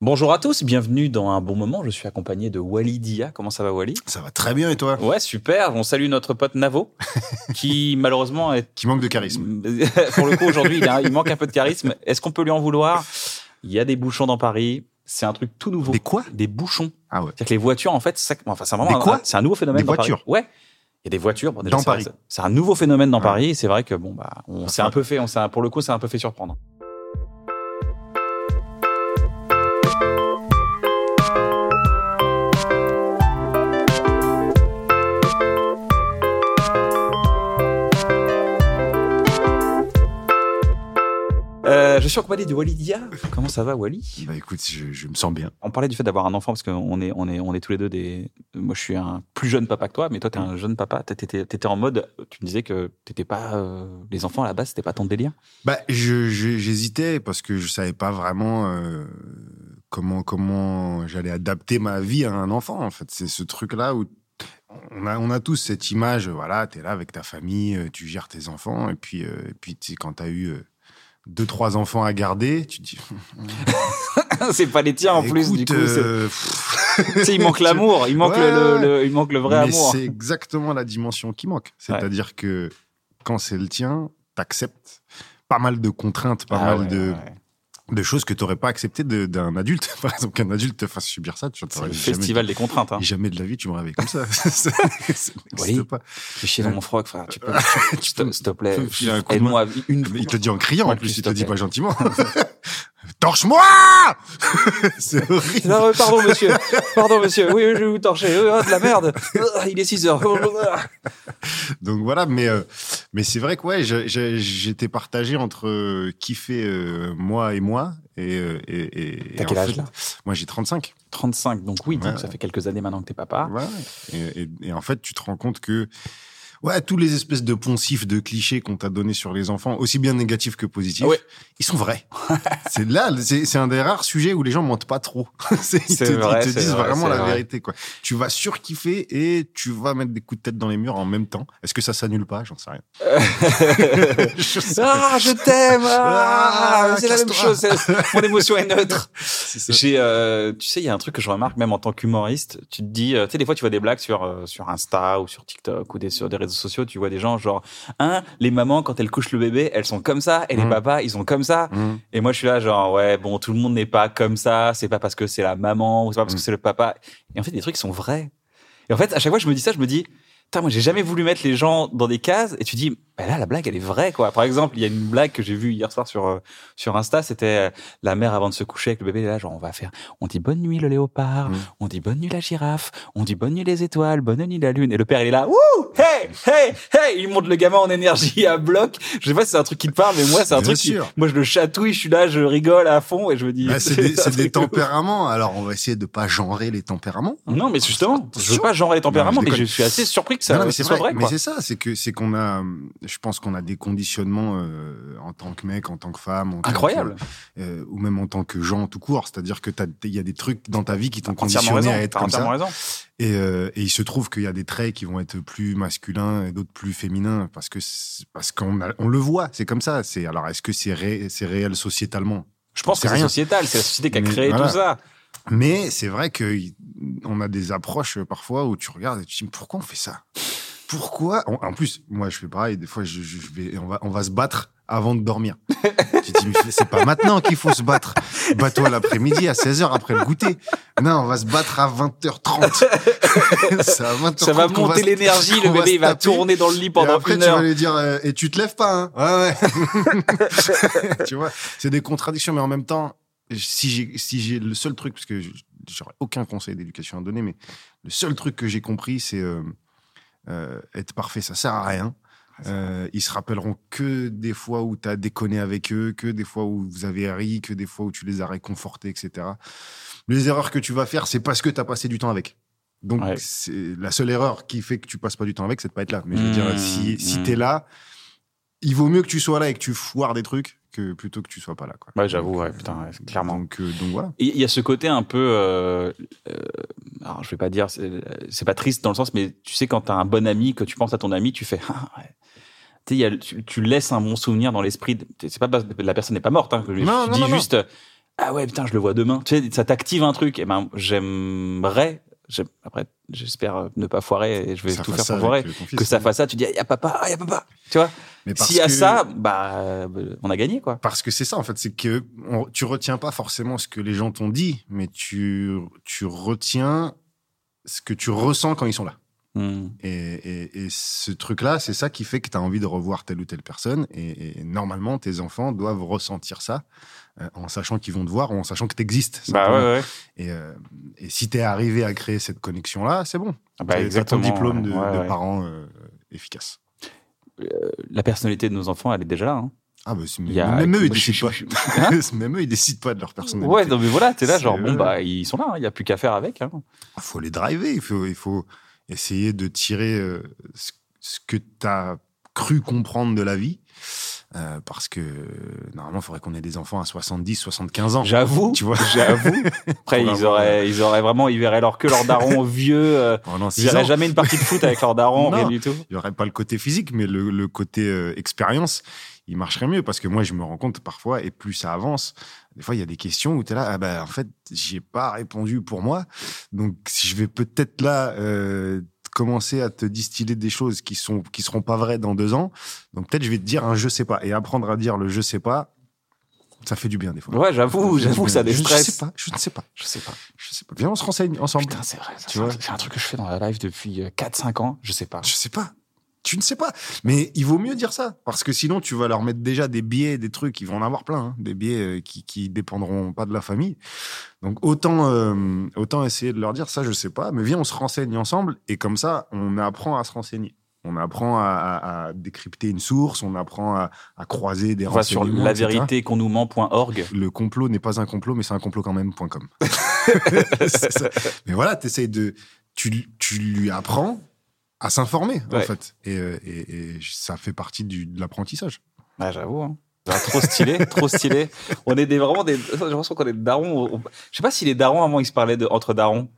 Bonjour à tous, bienvenue dans un bon moment. Je suis accompagné de Wally Dia. Comment ça va, Wally? Ça va très bien et toi? Ouais, super. On salue notre pote Navo, qui malheureusement est. Qui manque de charisme. Pour le coup, aujourd'hui, il, manque un peu de charisme. Est-ce qu'on peut lui en vouloir? Il y a des bouchons dans Paris. C'est un truc tout nouveau. Des quoi? Des bouchons. Ah ouais. C'est-à-dire que les voitures, en fait, c'est enfin, c'est vraiment Des un- quoi? C'est un nouveau phénomène Des dans voitures Paris. Ouais. Il y a des voitures. Bon, déjà, Dans Paris. c'est- un nouveau phénomène dans Ouais. Paris. et C'est vrai que bon, bah, on s'est un peu fait, on pour le coup, c'est un peu fait surprendre. Je suis accompagné de Wally Dia. Comment ça va, Wally? Bah écoute, je, je me sens bien. On parlait du fait d'avoir un enfant parce qu'on est, on est, on est tous les deux des. Moi, je suis un plus jeune papa que toi, mais toi, t'es un jeune papa. T'étais, t'étais en mode. Tu me disais que t'étais pas. euh, les enfants à la base, c'était pas ton délire? Bah je- je- j'hésitais parce que je savais pas vraiment euh, comment comment j'allais adapter ma vie à un enfant. En fait, c'est ce truc là où on a on a tous cette image. Voilà, t'es là avec ta famille, euh, tu gères tes enfants et puis euh, et puis tu quand t'as eu euh, deux trois enfants à garder, tu te dis. c'est pas les tiens en plus, du coup. c'est- euh, sais, il manque l'amour, il manque Ouais, le, le- ouais. le- il manque le vrai Mais amour. c'est exactement la dimension qui manque. C'est-à-dire que quand c'est le tien, t'acceptes pas mal de contraintes, pas Ah mal ouais, de. De choses que t'aurais pas acceptées de- d'un adulte. Par exemple, qu'un adulte te fasse subir ça, tu C'est n'aurais le jamais, festival des contraintes. Hein. jamais de la vie tu me réveilles comme ça. ça ça n'existe Oui. pas. Je suis dans mon froc, frère. Tu peux, Tu s'il te- plaît, aide-moi une Mais il te dit en criant, en plus, il te dit pas gentiment. Torche-moi C'est horrible. Non, pardon, monsieur. Pardon, monsieur. Oui, je vais vous torcher. Oh, de la merde. Ah, Il est 6 heures. Donc voilà, mais euh, mais c'est vrai que ouais, j'étais partagé entre euh, kiffer euh, moi et moi et euh, et, et- T'as quel âge, fait, là Moi j'ai 35. 35, donc oui, donc ça fait quelques années maintenant que t'es papa. Ouais, ouais. Et, et- et en fait, tu te rends compte que ouais, tous les espèces de poncifs, de clichés qu'on t'a donné sur les enfants, aussi bien négatifs que positifs, Ouais. ils sont vrais. c'est là, c'est un des rares sujets où les gens mentent pas trop. Ils te, vrai, ils te c'est disent vrai, vraiment la vrai. vérité. Quoi. Tu vas surkiffer et tu vas mettre des coups de tête dans les murs en même temps. Est-ce que ça s'annule pas? J'en sais rien. Je sais. Ah, je t'aime. Ah, Ah, c'est la même chose. Mon émotion est neutre. J'ai, euh, tu sais, il y a un truc que je remarque même en tant qu'humoriste. Tu te dis, euh, tu sais, des fois, tu vois des blagues sur euh, sur Insta ou sur TikTok ou des sur des réseaux sociaux. Tu vois des gens genre, hein, les mamans quand elles couchent le bébé, elles sont comme ça, et les Mhm. papas, ils sont comme ça. Mmh. Et moi, je suis là, genre, ouais, bon, tout le monde n'est pas comme ça. C'est pas parce que c'est la maman ou c'est pas parce que Mm. c'est le papa. Et en fait, des trucs sont vrais. Et en fait, à chaque fois, je me dis ça, je me dis, putain, moi, j'ai jamais voulu mettre les gens dans des cases. Et tu dis, bah là, la blague, elle est vraie, quoi. Par exemple, il y a une blague que j'ai vue hier soir sur euh, sur Insta. C'était euh, la mère avant de se coucher avec le bébé. est Là, genre, on va faire, on dit bonne nuit le léopard, Mm. on dit bonne nuit la girafe, on dit bonne nuit les étoiles, bonne nuit la lune. Et le père, il est là, wouh, hey, hey, hey, il monte le gamin en énergie à bloc. Je sais pas si c'est un truc qui te parle, mais moi, c'est un Bien truc qui, sûr. moi, je le chatouille, je suis là, je rigole à fond et je me dis, Bah, c'est des, ouf. tempéraments. Alors, on va essayer de pas genrer les tempéraments. Non, mais justement, je veux pas genrer les tempéraments, Non, mais je suis assez surpris que ça, Non, non, mais que c'est ce soit vrai. vrai, mais c'est ça, c'est que c'est qu'on a, je pense qu'on a des conditionnements euh, en tant que mec, en tant que femme, en tant Incroyable. que- euh, ou même en tant que gens tout court. C'est-à-dire que il y a des trucs dans ta vie qui t'ont conditionné raison. à être comme ça. raison. Et, euh, et il se trouve qu'il y a des traits qui vont être plus masculins et d'autres plus féminins parce que parce qu'on on le voit. C'est comme ça. C'est alors est-ce que c'est ré- c'est réel sociétalement? Je pense que c'est sociétal, c'est la société qui a Mais créé voilà. tout ça. Mais c'est vrai que on a des approches euh, parfois où tu regardes et tu te dis pourquoi on fait ça? Pourquoi? En, en plus, moi je fais pareil. Des fois, je, vais, on va, on va se battre avant de dormir. tu te dis mais c'est pas maintenant qu'il faut se battre. Bats-toi l'après-midi à 16h après le goûter. Non, on va se battre à 20h30. c'est à 20h30 Ça va monter l'énergie, le bébé il va tourner dans le lit Et pendant après, une tu vas heure. lui dire, euh, et tu te lèves pas, hein? Ouais, ouais. tu vois, c'est des contradictions, mais en même temps, si j'ai, si j'ai le seul truc, parce que je- j'aurais aucun conseil d'éducation à donner, mais le seul truc que j'ai compris, c'est euh, euh, être parfait, ça sert à rien. Euh, ils se rappelleront que des fois où tu as déconné avec eux, que des fois où vous avez ri, que des fois où tu les as réconfortés, etc. Les erreurs que tu vas faire, c'est parce que tu as passé du temps avec. Donc, Ouais. c'est la seule erreur qui fait que tu passes pas du temps avec, c'est de pas être là. Mais je veux Mmh, dire, si, si mmh. tu es là, il vaut mieux que tu sois là et que tu foires des trucs que plutôt que tu sois pas là. Quoi. Ouais, j'avoue, ouais, euh, putain, ouais, clairement. Donc, euh, donc voilà. Il y a ce côté un peu, euh, euh, alors je vais pas dire, c'est pas triste dans le sens, mais tu sais quand t'as un bon ami, que tu penses à ton ami, tu fais, ah, ouais. Tu y a- tu, tu laisses un bon souvenir dans l'esprit. C'est pas la personne n'est pas morte, hein, que je, Non, je non, dis non, non. juste, ah ouais, putain, je le vois demain. Tu sais, ça t'active un truc. Et ben, j'aimerais, j'aime- après, j'espère euh, ne pas foirer et je vais Ça tout faire pour foirer. Que ça fasse ça, tu dis, il y a papa, ah, y a papa. Tu vois? S'il y a que- ça, bah, euh, on a gagné, quoi. Parce que c'est ça, en fait, c'est que on- tu retiens pas forcément ce que les gens t'ont dit, mais tu, tu retiens ce que tu ressens quand ils sont là. Hmm. Et, et- et ce truc-là, c'est ça qui fait que tu as envie de revoir telle ou telle personne. Et, et normalement, tes enfants doivent ressentir ça en sachant qu'ils vont te voir ou en sachant que tu existes. Bah ouais, ouais. Et, euh, et si tu es arrivé à créer cette connexion-là, c'est bon. Ah bah, ton diplôme de, Ouais, de parents euh, efficace. La personnalité de nos enfants, elle est déjà là. hein. Ah bah, y a- même eux, ils décident je pas. suis- Hein même eux, ils décident pas de leur personnalité. Ouais, non, mais voilà, t'es là, C'est- genre, bon, bah, ils sont là, hein, il y a plus qu'à faire avec. Hein. Il faut les driver, il faut, il faut essayer de tirer euh, ce, ce que tu as cru comprendre de la vie. Euh, parce que euh, normalement, il faudrait qu'on ait des enfants à 70, 75 ans. J'avoue, Tu vois? J'avoue. Après, ils auraient, ils auraient vraiment, ils verraient leur que leur daron vieux. Euh, Pendant ils verraient jamais une partie de foot avec leur daron, Non. rien du tout. il n'y aurait pas le côté physique, mais le, le côté euh, expérience, il marcherait mieux. Parce que moi, je me rends compte parfois, et plus ça avance, des fois, il y a des questions où tu es là, ah ben, en fait, j'y ai pas répondu pour moi. Donc, si je vais peut-être là euh, commencer à te distiller des choses qui sont qui seront pas vraies dans deux ans. Donc, peut-être je vais te dire un je sais pas. Et apprendre à dire le je sais pas, ça fait du bien des fois. Ouais, j'avoue, j'avoue que ça déstresse. Je sais pas, je ne sais pas. Je sais pas. Je sais pas. Viens, on se renseigne ensemble. Putain, c'est vrai. C'est un, truc que je fais dans la live depuis euh, 4-5 ans. Je sais pas. Je sais pas. Tu ne sais pas. Mais il vaut mieux dire ça. Parce que sinon, tu vas leur mettre déjà des biais, des trucs. Ils vont en avoir plein. hein. Des biais euh, qui, qui dépendront pas de la famille. Donc, autant, euh, autant essayer de leur dire ça, je sais pas. Mais viens, on se renseigne ensemble. Et comme ça, on apprend à se renseigner. On apprend à, à- à décrypter une source. On apprend à, à croiser des On va sur renseignements. la vérité qu'on nous ment.org. Le complot n'est pas un complot, mais c'est un complot quand même.com. Mais voilà, t'essayes de, tu, tu lui apprends à s'informer, en fait. Et, euh, et- et ça fait partie du, de l'apprentissage. Ah, j'avoue. Hein. Ah, trop stylé, trop stylé. On est des, vraiment des. J'ai l'impression qu'on est darons. On- Je sais pas si les darons avant ils se parlaient de, entre darons.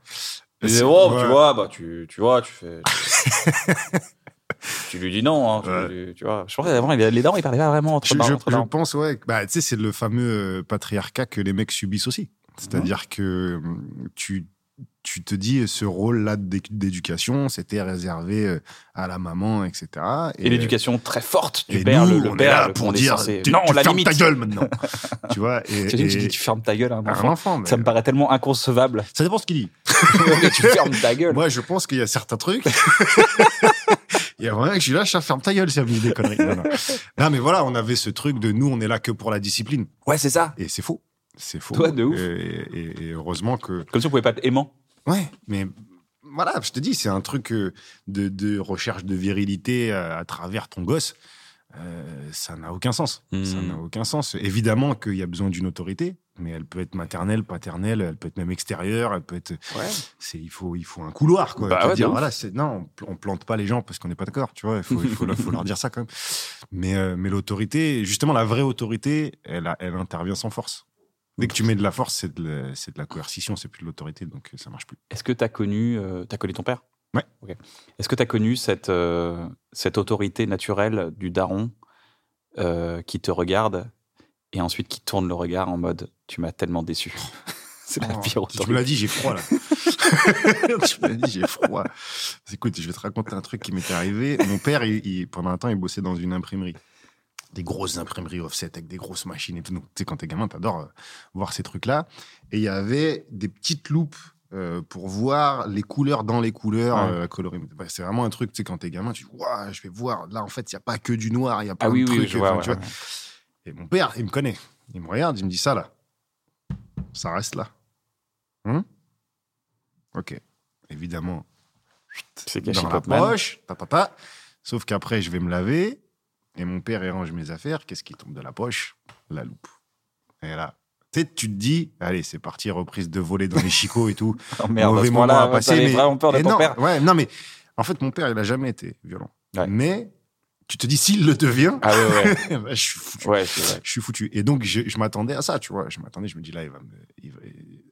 Ils disaient, oh, ouais. tu vois, bah tu, tu vois, tu fais. tu lui dis non, hein, tu, Ouais. lui- tu vois. Je pensais avant les darons ils parlaient pas vraiment entre Je, darons. je- entre je darons. pense, ouais. Bah, tu sais, c'est le fameux euh, patriarcat que les mecs subissent aussi. C'est-à-dire que hum, tu, tu te dis, ce rôle-là d'éducation, c'était réservé euh, à la maman, etc. Et l'éducation très forte du et père, nous, le, on est père, là le- pour est dire, censé- tu, non, tu la fermes limite. ta gueule maintenant. tu vois, et, Tu, dis, et- tu fermes ta gueule à un un enfant. mais- Ça me paraît tellement inconcevable. Ça dépend ce qu'il dit. tu fermes ta gueule. Moi, je pense qu'il y a certains trucs. Il y a vraiment que je suis là, je ferme ta gueule, me dit des conneries. Non, non. Non, mais voilà, on avait ce truc de nous, on est là que pour la discipline. Ouais, c'est ça. Et c'est faux. C'est faux. Ouais, de ouf. Et, et- et heureusement que. Comme si on pouvait pas être aimant. Ouais, mais voilà, je te dis, c'est un truc euh, de, de recherche de virilité à, à travers ton gosse. Euh, ça n'a aucun sens. Ça n'a aucun sens. Évidemment qu'il y a besoin d'une autorité, mais elle peut être maternelle, paternelle, elle peut être même extérieure, elle peut être. Ouais. C'est il faut il faut un couloir quoi. Bah ouais, dire voilà, c'est non, on, pl- on plante pas les gens parce qu'on n'est pas d'accord, tu vois. Il faut il faut, leur- faut leur dire ça quand même. Mais euh, mais l'autorité, justement la vraie autorité, elle intervient sans force. Dès que tu mets de la force, c'est de, la- c'est de la coercition, c'est plus de l'autorité, donc euh, ça marche plus. Est-ce que tu as connu, euh, connu ton père? Ouais. Est-ce que tu as connu cette, euh, cette autorité naturelle du daron euh, qui te regarde et ensuite qui tourne le regard en mode tu m'as tellement déçu? C'est la Oh, pire tu me autorité. l'as dit, j'ai froid là. tu me l'as dit, j'ai froid. Écoute, je vais te raconter un truc qui m'était arrivé. Mon père, il- il- pendant un temps, il bossait dans une imprimerie. Des grosses imprimeries offset avec des grosses machines et tout. Donc, tu sais, quand t'es gamin, t'adores euh, voir ces trucs-là. Et il y avait des petites loupes euh, pour voir les couleurs dans les couleurs, Ouais. euh, colorimétrie. Ouais, c'est vraiment un truc, tu sais, quand t'es gamin, tu dis, je vais voir. Là, en fait, il n'y a pas que du noir, il y a pas Ah de oui, trucs. je vois. enfin, ouais, tu vois. ouais. Et mon père, il me connaît. Il me regarde, il me dit ça là. Ça reste là. Hum ok. Évidemment, C'est caché dans la poche, ta, ta, ta. Sauf qu'après, je vais me laver. Et mon père, il range mes affaires. Qu'est-ce qui tombe de la poche? La loupe. Et là, tu te dis, allez, c'est parti, reprise de voler dans les chicots et tout. Oh merde, Mauvais moment à passer. mais- vraiment peur de et ton non, père. Ouais, non, mais en fait, mon père, il a jamais été violent. Ouais. Mais tu te dis, s'il le devient, Ah ouais, ouais. bah, je suis foutu vrai. je suis foutu. Et donc, je, je m'attendais à ça, tu vois. Je m'attendais, je me dis là, il va me. il va-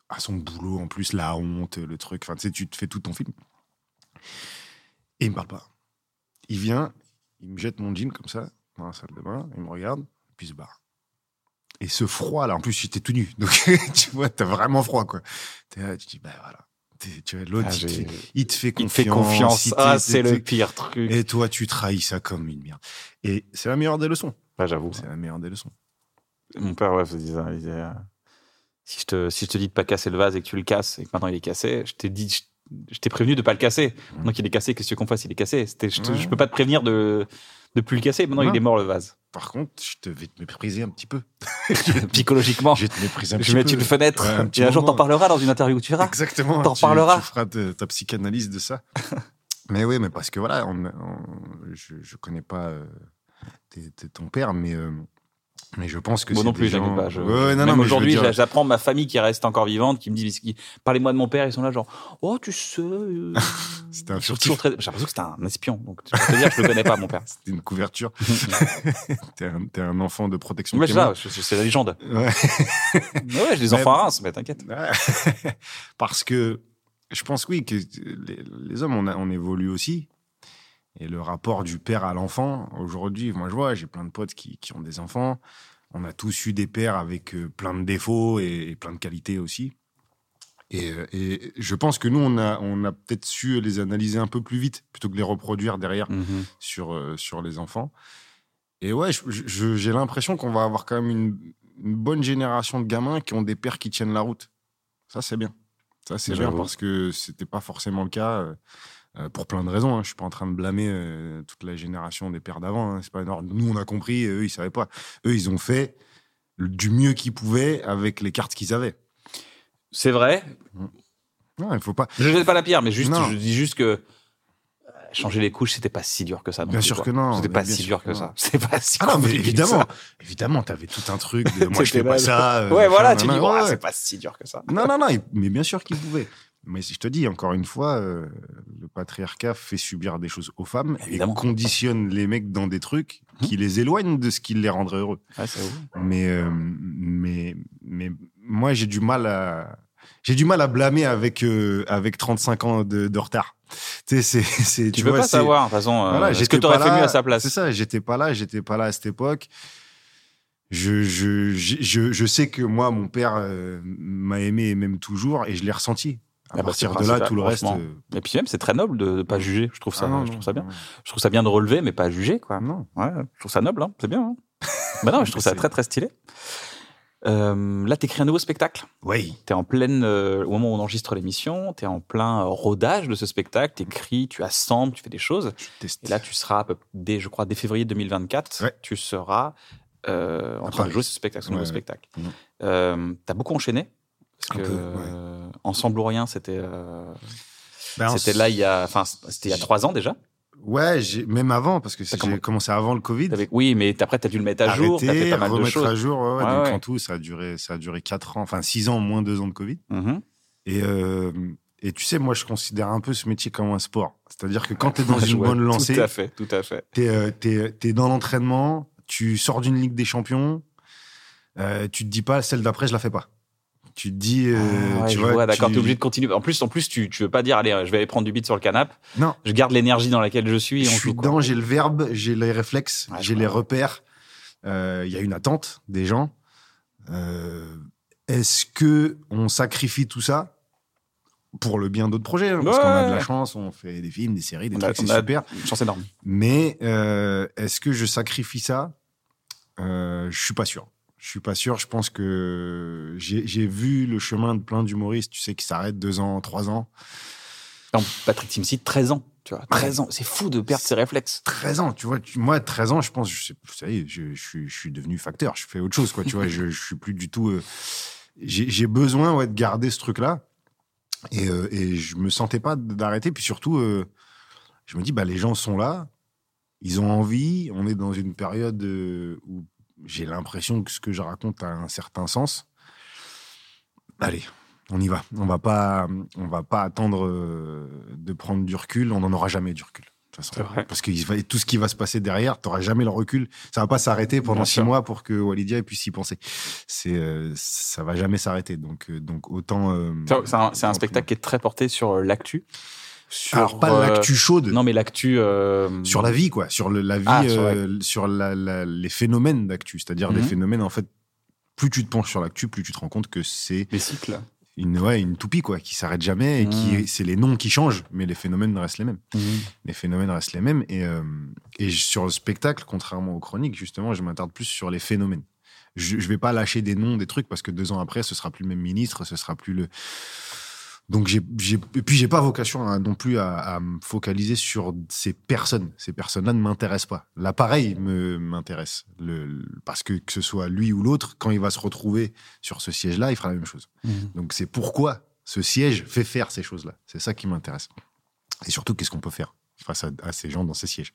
à son boulot, en plus, la honte, le truc. Enfin, tu sais, tu te fais tout ton film. Et il me parle pas. Il vient, il me jette mon jean comme ça, dans la salle de bain, il me regarde, puis il se barre. Et ce froid là, en plus j'étais tout nu, donc tu vois, t'as vraiment froid quoi. Là, tu dis bah voilà. Tu vois, l'autre Ah, il, te fait- il te fait Il confiance. te fait confiance. il Ah, c'est le pire truc. Et toi, tu trahis ça comme une merde. Et c'est la meilleure des leçons. Ouais, j'avoue. C'est la meilleure des leçons. Mon père, ouais, faisait ça. Il disait, euh, si, je te, si je te dis de pas casser le vase et que tu le casses et que maintenant il est cassé, je t'ai dit, je, je t'ai prévenu de pas le casser. Donc il est cassé, qu'est-ce qu'on fasse? Il est cassé. Je, te- Ouais. je peux pas te prévenir de, de plus le casser. Maintenant Non. il est mort le vase. Par contre, je te vais te mépriser un petit peu. Psychologiquement, Je vais te mépriser un je petit vais peu. mettre une fenêtre. Ouais, un petit et un jour t'en parleras dans une interview, tu verras. Exactement. T'en tu, reparleras. Tu feras ta, ta psychanalyse de ça. mais oui, mais parce que voilà, on, on- je, je connais pas euh, ton père, mais, euh, mais je pense que Moi non plus, gens... pas. Je- Ouais, non, non, même veux aujourd'hui, dire- j'apprends ma famille qui reste encore vivante, qui me dit, parlez-moi de mon père, ils sont là genre, oh tu sais. euh, C'était un furtif. très- J'ai l'impression que c'était un espion. Donc je peux te dire, je le connais pas mon père. C'était une couverture. T'es un, t'es un enfant de protection. Mais ça, c'est la légende. Ouais. Ouais, j'ai des enfants à Reims, mais t'inquiète. Parce que je pense, oui, que les, les hommes, on, a- on évolue aussi. Et le rapport du père à l'enfant, aujourd'hui, moi je vois, j'ai plein de potes qui, qui ont des enfants. On a tous eu des pères avec euh, plein de défauts et, et plein de qualités aussi. Et, euh, et je pense que nous, on a, on a peut-être su les analyser un peu plus vite plutôt que les reproduire derrière Mhm. sur, euh, sur les enfants. Et ouais, j'ai l'impression qu'on va avoir quand même une, une bonne génération de gamins qui ont des pères qui tiennent la route. Ça, c'est bien. Ça, c'est bien parce que c'était pas forcément le cas euh, pour plein de raisons. hein. Je suis pas en train de blâmer euh, toute la génération des pères d'avant. hein. C'est pas énorme. Nous, on a compris, eux, ils savaient pas. Eux, ils ont fait du mieux qu'ils pouvaient avec les cartes qu'ils avaient. C'est vrai. Non, il faut pas. Je jette pas la pierre, mais juste, Non. je dis juste que euh, changer les couches, c'était pas si dur que ça. Bien plus, sûr quoi. que non, C'était pas si dur que ça. C'était pas si Ah non, mais compliqué que évidemment, ça. évidemment, t'avais tout un truc de moi, je fais pas ça. Ouais, voilà, tu dis, ouais, c'est pas si dur que ça. Non, non, non, mais bien sûr qu'il pouvait. Mais si je te dis, encore une fois, euh, le patriarcat fait subir des choses aux femmes Évidemment. et conditionne les mecs dans des trucs Mhm. qui les éloignent de ce qui les rendrait heureux. Vrai. Mais, euh, mais, mais moi, j'ai du mal à. J'ai du mal à blâmer avec, euh, avec 35 ans de, de retard. Tu sais, c'est, c'est, Tu peux vois, pas savoir, de toute façon. euh, voilà, Est-ce que t'aurais pas fait là, mieux à sa place C'est ça, j'étais pas là, j'étais pas là à cette époque. Je, je, je, je, je sais que moi, mon père euh, m'a aimé et m'aime toujours, et je l'ai ressenti. À bah, partir de là, tout le reste. euh, Et puis même, c'est très noble de, de pas juger. Je trouve ça, ah non, je trouve ça bien. non. Je trouve ça bien de relever, mais pas juger, quoi. Non. Ouais, je trouve ça noble, hein. c'est bien. Hein. bah non, je trouve ça très très stylé. Euh, là, t'écris un nouveau spectacle. Oui. T'es en pleine, euh, au moment où on enregistre l'émission, t'es en plein euh, rodage de ce spectacle. T'écris, tu assembles, tu fais des choses. Et là, tu seras, dès, je crois, dès février 2024, Ouais. tu seras euh, en À train de jouer ce spectacle, ce nouveau Ouais, spectacle. Euh, T'as beaucoup enchaîné. Parce Un que peu, ouais. euh, Ensemble ou rien, c'était euh, Ben, c'était là il y a, enfin, c'était il y a trois ans déjà. Ouais, même avant, parce que j'ai comment- commencé avant le Covid. Oui, mais après, t'as dû le mettre à jour, t'as fait pas mal de remettre choses. à jour. ouais, ouais, Ouais, donc ouais. en tout, ça a duré, ça a duré 4 ans, enfin 6 ans, moins 2 ans de Covid. Mhm. Et, euh, et tu sais, moi, je considère un peu ce métier comme un sport. C'est-à-dire que quand tu es dans une bonne lancée, Tout à fait, tout à fait. tu es, dans l'entraînement, tu sors d'une Ligue des Champions, euh, tu te dis pas, celle d'après, je la fais pas. Tu te dis, euh, Ah ouais, tu vois, vois, d'accord, tu- t'es obligé de continuer. En plus, en plus, tu, tu veux pas dire, allez, je vais aller prendre du beat sur le canapé. Non, Je garde l'énergie dans laquelle je suis. et je on suis joue, dedans, j'ai le verbe, j'ai les réflexes, Ouais, j'ai les repères. Euh, Il y a une attente des gens. Euh, Est-ce que on sacrifie tout ça pour le bien d'autres projets hein, Parce Ouais, qu'on a de la chance, on fait des films, des séries, des On trucs, c'est super. Une chance énorme. Mais est-ce que je sacrifie ça? Je suis pas sûr. Je suis pas sûr. Je pense que j'ai vu le chemin de plein d'humoristes, tu sais, qui s'arrêtent deux ans, trois ans. Non, Patrick Timsit, 13 ans. Tu vois, 13 ans. C'est fou de perdre ses réflexes. 13 ans, tu vois. tu- moi, 13 ans, je pense, je ça y est, je, je suis- je suis devenu facteur. Je fais autre chose, quoi. Tu vois, je, suis plus du tout. euh, j'ai besoin ouais, de garder ce truc-là. Et, euh, et je me sentais pas d'arrêter. Puis surtout, euh, je me dis, bah, les gens sont là, ils ont envie. On est dans une période euh, où j'ai l'impression que ce que je raconte a un certain sens. Allez, on y va. On va pas, on va pas attendre euh, de prendre du recul. On n'en aura jamais du recul. façon. Vrai. Parce que tout ce qui va se passer derrière, tu n'auras jamais le recul. Ça va pas s'arrêter pendant Bien six sûr. mois pour que Walidia puisse y penser. C'est, euh, ça va jamais s'arrêter. Donc, euh, donc autant. euh, C'est un, spectacle qui est très porté sur l'actu. Sur, Alors pas euh, l'actu chaude. Non, mais l'actu. euh, sur la vie, quoi, sur le- la vie, Ah, sur la- euh, sur la- la- les phénomènes d'actu, c'est-à-dire les Mhm. phénomènes en fait plus tu te penches sur l'actu, plus tu te rends compte que c'est Les cycles. une, ouais, une toupie, quoi, qui s'arrête jamais et Mm. qui, c'est les noms qui changent, mais les phénomènes restent les mêmes. Les phénomènes restent les mêmes. Et, euh, et sur le spectacle, contrairement aux chroniques, justement, je m'attarde plus sur les phénomènes. Je, je vais pas lâcher des noms, des trucs, parce que deux ans après, ce sera plus le même ministre, ce sera plus le. Donc j'ai, j'ai, et puis j'ai pas vocation à- non plus à, à me focaliser sur ces personnes. Ces personnes-là ne m'intéressent pas. L'appareil me m'intéresse, le, le- parce que que ce soit lui ou l'autre, quand il va se retrouver sur ce siège-là, il fera la même chose. Donc c'est pourquoi ce siège fait faire ces choses-là. C'est ça qui m'intéresse. Et surtout, qu'est-ce qu'on peut faire face à, à ces gens dans ces sièges?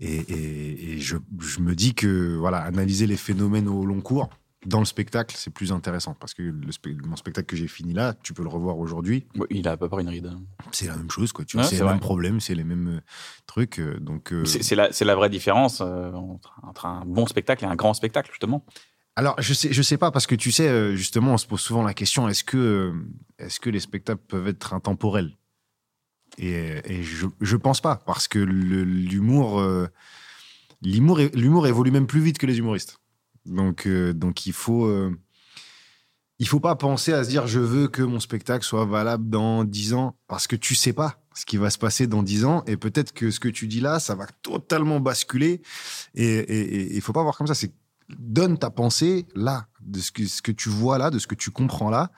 Et, et- et je, je me dis que voilà, analyser les phénomènes au long cours dans le spectacle, c'est plus intéressant parce que le spe- mon spectacle que j'ai fini là, tu peux le revoir aujourd'hui, Ouais, Il a à peu près une ride. c'est la même chose, quoi. Tu vois, Ouais, c'est les vrai. mêmes problèmes, c'est les mêmes euh, trucs. euh, donc, euh, C'est la, la vraie différence euh, entre, entre un bon spectacle et un grand spectacle, justement. Alors, je sais, je sais pas, parce que tu sais, justement, on se pose souvent la question est-ce que, est-ce que les spectacles peuvent être intemporels? Et, et je, je pense pas, parce que le- l'humour, euh, l'humour évolue même plus vite que les humoristes. Donc, euh, donc il faut, euh, il faut pas penser à se dire je veux que mon spectacle soit valable dans 10 ans, parce que tu sais pas ce qui va se passer dans 10 ans, et peut-être que ce que tu dis là, ça va totalement basculer. Et il faut pas voir comme ça. C'est donne ta pensée là, de ce que, ce que tu vois là, de ce que tu comprends là.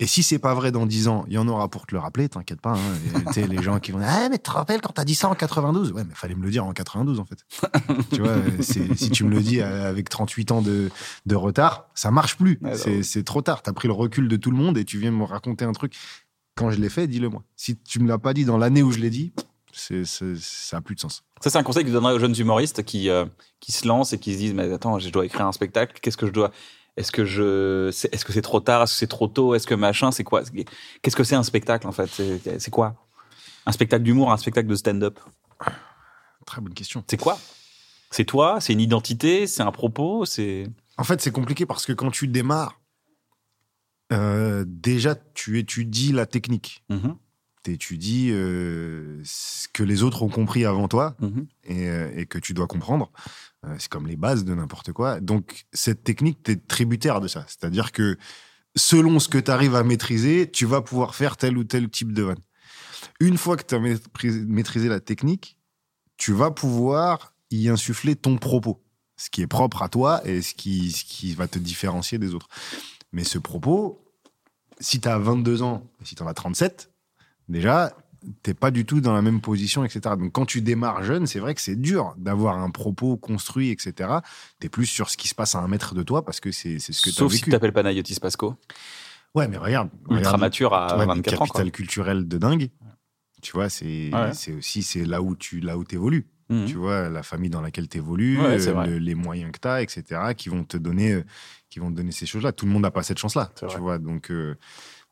Et si c'est pas vrai dans 10 ans, il y en aura pour te le rappeler, t'inquiète pas. Hein. Et, les gens qui vont dire Ah, mais tu te rappelles quand t'as dit ça en 92 Ouais, mais fallait me le dire en 92 en fait. tu vois, si tu me le dis euh, avec 38 ans de, de retard, ça marche plus. Ouais, C'est- trop tard. T'as pris le recul de tout le monde et tu viens me raconter un truc. Quand je l'ai fait, dis-le moi. Si tu me l'as pas dit dans l'année où je l'ai dit, ça a plus de sens. Ça, c'est un conseil que je donnerais aux jeunes humoristes qui, euh, qui se lancent et qui se disent Mais attends, je dois écrire un spectacle, qu'est-ce que je dois. Est-ce que je, c'est- est-ce que c'est trop tard, est-ce que c'est trop tôt, est-ce que machin, c'est quoi? Qu'est-ce que c'est un spectacle en fait? C'est quoi? Un spectacle d'humour, un spectacle de stand-up? Très bonne question. C'est quoi? C'est toi? C'est une identité? C'est un propos? C'est En fait, c'est compliqué parce que quand tu démarres, euh, déjà, tu étudies la technique. Mhm, Tu étudies euh, ce que les autres ont compris avant toi et, euh, et que tu dois comprendre. Euh, c'est comme les bases de n'importe quoi. Donc, cette technique, tu es tributaire de ça. C'est-à-dire que selon ce que tu arrives à maîtriser, tu vas pouvoir faire tel ou tel type de vanne. Une fois que tu as maîtrisé la technique, tu vas pouvoir y insuffler ton propos, ce qui est propre à toi et ce qui, ce qui va te différencier des autres. Mais ce propos, si tu as 22 ans et si tu en as 37, déjà, t'es pas du tout dans la même position, etc. Donc quand tu démarres jeune, c'est vrai que c'est dur d'avoir un propos construit, etc. T'es plus sur ce qui se passe à un mètre de toi parce que c'est ce que tu as Sauf si vécu. tu t'appelles Panayotis Pasco, Ouais, mais regarde. ultra regarde, mature à mais 24 ans. Capital culturel de dingue. Tu vois, c'est Ouais. c'est aussi c'est là où tu là où évolues. Mhm. Tu vois, la famille dans laquelle tu évolues, Ouais, les moyens que tu as, etc., qui vont te donner, euh, qui vont te donner ces choses-là. Tout le monde n'a pas cette chance-là. Tu vrai. vois, donc, euh,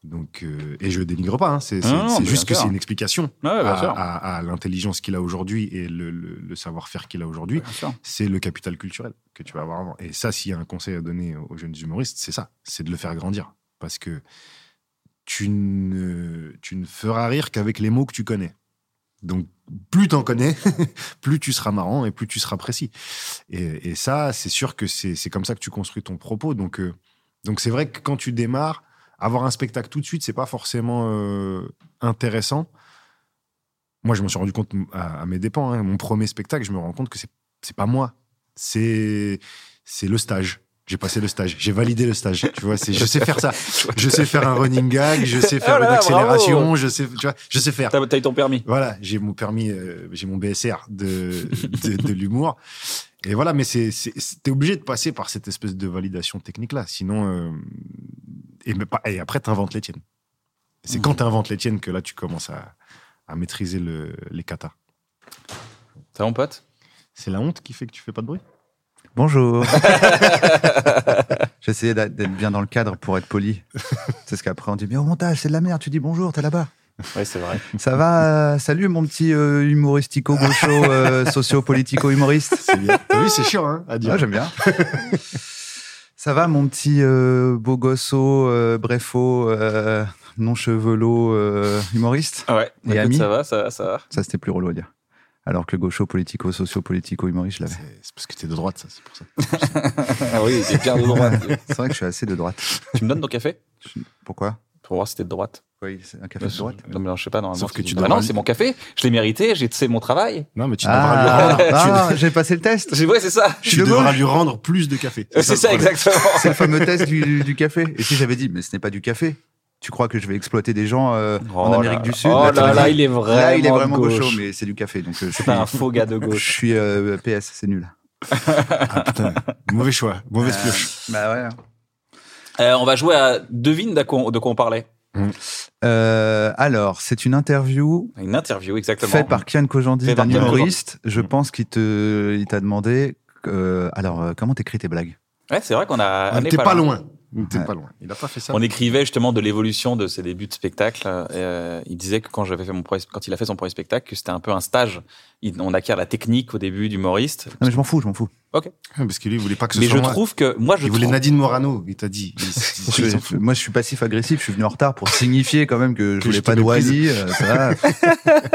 donc euh, et je dénigre pas. hein, c'est juste que c'est une explication Ouais, à, sûr. à- à l'intelligence qu'il a aujourd'hui et le, le- le savoir-faire qu'il a aujourd'hui. C'est le capital culturel que tu vas avoir avant. Et ça, s'il y a un conseil à donner aux jeunes humoristes, c'est ça, c'est de le faire grandir, parce que tu ne, tu ne feras rire qu'avec les mots que tu connais. Donc, plus t'en connais, plus tu seras marrant et plus tu seras précis. Et, et ça, c'est sûr que c'est c'est comme ça que tu construis ton propos. Donc, euh, donc c'est vrai que quand tu démarres, avoir un spectacle tout de suite, c'est pas forcément euh, intéressant. Moi, je m'en suis rendu compte à, à mes dépens. hein. Mon premier spectacle, je me rends compte que c'est c'est pas moi, c'est c'est le stage. J'ai passé le stage, j'ai validé le stage. Tu vois, je sais faire ça. Je sais faire un running gag, je sais faire là une là, accélération, bravo. je sais, tu vois, je sais faire. T'as eu ton permis. Voilà, j'ai mon permis, euh, j'ai mon BSR de, de, de l'humour. Et voilà, mais c'est, t'es obligé de passer par cette espèce de validation technique-là. Sinon, euh, et, mais pas- et après, t'inventes les tiennes. C'est Mhm. quand t'inventes les tiennes que là, tu commences à, à maîtriser le, les katas. Ça, mon pote? C'est la honte qui fait que tu fais pas de bruit? Bonjour. J'essayais d'être bien dans le cadre pour être poli. C'est ce qu'après on dit, mais au montage, c'est de la merde. Tu dis bonjour, t'es là-bas. Oui, c'est vrai. Ça va euh, Salut mon petit euh, humoristico gaucho euh, socio-politico humoriste. C'est bien. oui, c'est chiant hein, à dire. Ah, j'aime bien. Ça va mon petit euh, beau gosso, euh, brefo, euh, non chevelo euh, humoriste Ah ouais, Et ami ça va, ça va, ça va. Ça c'était plus relou à dire. Alors que gaucho, politico, socio-politico, humoriste, je l'avais. C'est parce que t'es de droite, ça, c'est pour ça. Ah oui, c'est bien de droite. C'est vrai que je suis assez de droite. tu me donnes ton café? Pourquoi? Pour voir si t'es de droite. Oui, c'est un café de droite. Non, mais non, je sais pas, normalement. Sauf que tu Bah devras non, c'est mon café. Je l'ai mérité, j'ai c'est mon travail. Non, mais tu devras lui Ah, rendre, ah, j'ai passé le test. C'est- Ouais, c'est ça. tu, de devras lui rendre plus de café. C'est ça, exactement. C'est le fameux test du, du café. Et si j'avais dit, mais ce n'est pas du café, tu crois que je vais exploiter des gens euh, en Oh Amérique là du. Sud? Oh là là, il est vraiment, Là, il est vraiment gaucho, mais c'est du café. Donc, euh, je suis, un faux gars de je gauche. suis euh, PS, c'est nul. Ah, putain, mauvais choix, mauvaise Euh, pioche. Bah ouais. Euh, on va jouer à devine de quoi, de quoi on parlait. Euh, alors, c'est une interview Une interview, exactement. faite par Kian Kojandi, d'un humoriste. Je Mm. pense qu'il te, il t'a demandé. euh, alors, comment t'écris tes blagues? Ouais, c'est vrai qu'on a. On T'es pas loin. T'es Ouais. pas loin. Il a pas fait ça. On écrivait justement de l'évolution de ses débuts de spectacle. Euh, il disait que quand j'avais fait mon premier- quand il a fait son premier spectacle, que c'était un peu un stage. Il- on acquiert la technique au début d'humoriste. Non, mais je m'en fous, je m'en fous. Ah, Parce que lui, il voulait pas que ce Mais soit je moi. trouve que moi je Il voulait trouve- Nadine Morano, il t'a dit. Il- il- Je- moi, je suis passif-agressif. Je suis venu en retard pour signifier quand même que je Que voulais je pas te de. Wally. euh,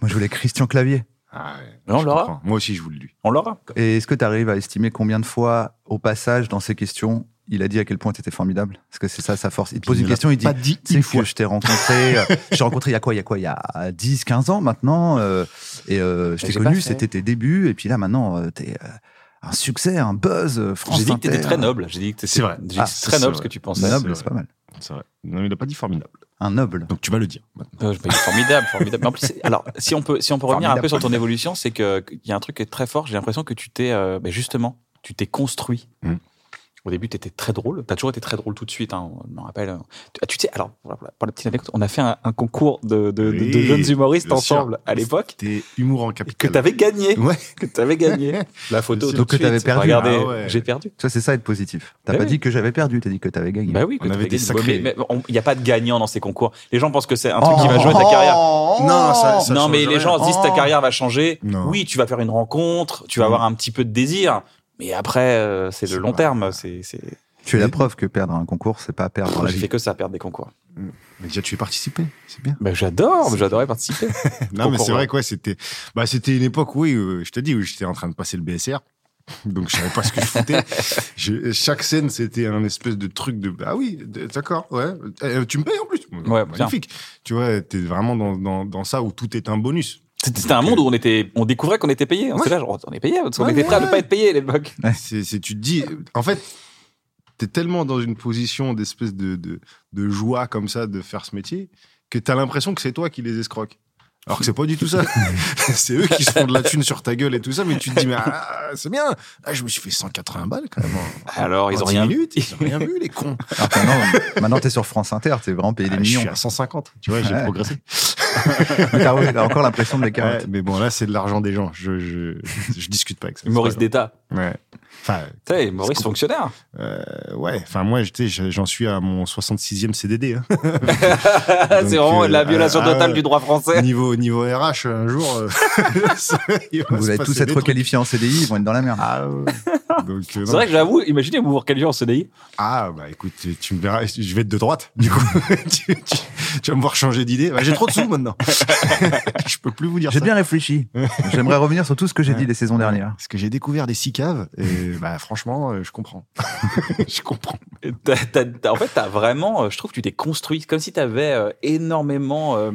moi, je voulais Christian Clavier. Ah ouais, Mais on je l'aura. Moi aussi, je voulais lui. on l'aura. Et est-ce que tu arrives à estimer combien de fois, au passage, dans ces questions, il a dit à quel point tu étais formidable Parce que c'est ça sa force. Il te pose Il une question, il dit dit C'est que je t'ai rencontré. euh, je t'ai rencontré il y a quoi Il y a quoi Il y a 10, 15 ans maintenant. euh, et euh, je t'ai J'ai connu, c'était tes débuts. Et puis là, maintenant, euh, t'es euh, un succès, un buzz. France J'ai dit que t'étais très noble. J'ai dit que C'est vrai. j'ai dit que Ah, très noble ce que tu pensais. c'est Noble, c'est pas mal. C'est vrai. Non, il a pas dit formidable. Un noble. Donc tu vas le dire. Euh, je- mais formidable, formidable. Mais en plus, c'est- alors, si on peut, si on peut revenir un peu sur ton évolution, c'est que qu'il y a un truc qui est très fort. J'ai l'impression que tu t'es, euh, ben justement, tu t'es construit. Mm. Au début, tu étais très drôle. Tu as toujours été très drôle tout de suite. Hein. Je me rappelle. euh, Tu, tu sais, alors, voilà, pour la petite anecdote, on a fait un, un concours de, de, de- Oui, de jeunes humoristes ensemble sûr. à l'époque. T'es humour en Que capital. tu avais gagné. Ouais. Que tu avais gagné. La photo tout Que t'avais suite. perdu. Regardez, Ah ouais. j'ai perdu. Ça, c'est ça être positif. T'as Ouais, pas oui. dit que j'avais perdu, t'as dit que t'avais gagné. Bah oui, que On avait des gagné. sacrés. Mais il n'y a pas de gagnant dans ces concours. Les gens pensent que c'est un truc qui va jouer ta carrière. Non, ça- ça- non, mais les rien. gens se disent ta Oh. carrière va changer. Non. Oui, tu vas faire une rencontre, tu vas Mm. avoir un petit peu de désir, mais après, euh, c'est le long vrai. terme. C'est, c'est... Tu es la preuve que perdre un concours, c'est pas perdre la J'ai vie. fait que ça, perdre des concours. Mais déjà, tu es participé. C'est bien. Ben, j'adore, j'adorais participer. Non, mais c'est vrai quoi, c'était, bah, c'était une époque, oui, euh, je te dis, où j'étais en train de passer le BSR. Donc, je savais pas ce que je foutais. Je- chaque scène, c'était un espèce de truc de, ah oui, d'accord, ouais. Euh, tu me payes en plus. Ouais, Magnifique. Tu vois, t'es vraiment dans, dans, dans ça où tout est un bonus. C'était, un monde où on était, on découvrait qu'on était payé. On Ouais. était là, genre, on est payé, parce qu'on Ouais, était prêt à ne pas être payé à l'époque. C'est, c'est, tu te dis, en fait, t'es tellement dans une position d'espèce de, de, de joie comme ça de faire ce métier que t'as l'impression que c'est toi qui les escroques. Alors que c'est pas du tout ça. c'est eux qui se font de la thune sur ta gueule et tout ça, mais tu te dis, mais ah, c'est bien. Ah, je me suis fait 180 balles quand même. en- Alors, en ils ont 10 rien minutes, ils ont rien vu, les cons. Maintenant, maintenant t'es sur France Inter, t'es vraiment payé des Ah, je millions. suis à 150. Tu vois, j'ai Ouais. progressé. T'as encore l'impression de les Ouais, carottes. mais bon, là, c'est de l'argent des gens. Je, je, je discute pas avec ça. Maurice C'est d'État. Ouais. Enfin, Tu sais, Maurice fonctionnaire. euh, ouais. Enfin, moi, j'en suis à mon 66e CDD. Hein. c'est vraiment euh, la violation ah, totale ouais. du droit français. niveau, niveau RH, un jour, euh, Vous allez tous être requalifiés en CDI, ils vont être dans la merde. Ah, euh, C'est non. vrai que j'avoue, imaginez vous vous requalifiez en CDI. Ah, bah écoute, tu- me verras, je vais être de droite, du coup. tu, tu- tu vas me voir changer d'idée. Bah, j'ai trop de sous maintenant. je peux plus vous dire J'ai ça. bien réfléchi. J'aimerais revenir sur tout ce que j'ai Ouais. dit les saisons dernières. Parce que j'ai découvert des six caves et bah franchement, euh, je comprends. je comprends. En fait, t'as vraiment, euh, je trouve que tu t'es construit comme si t'avais euh, énormément. euh,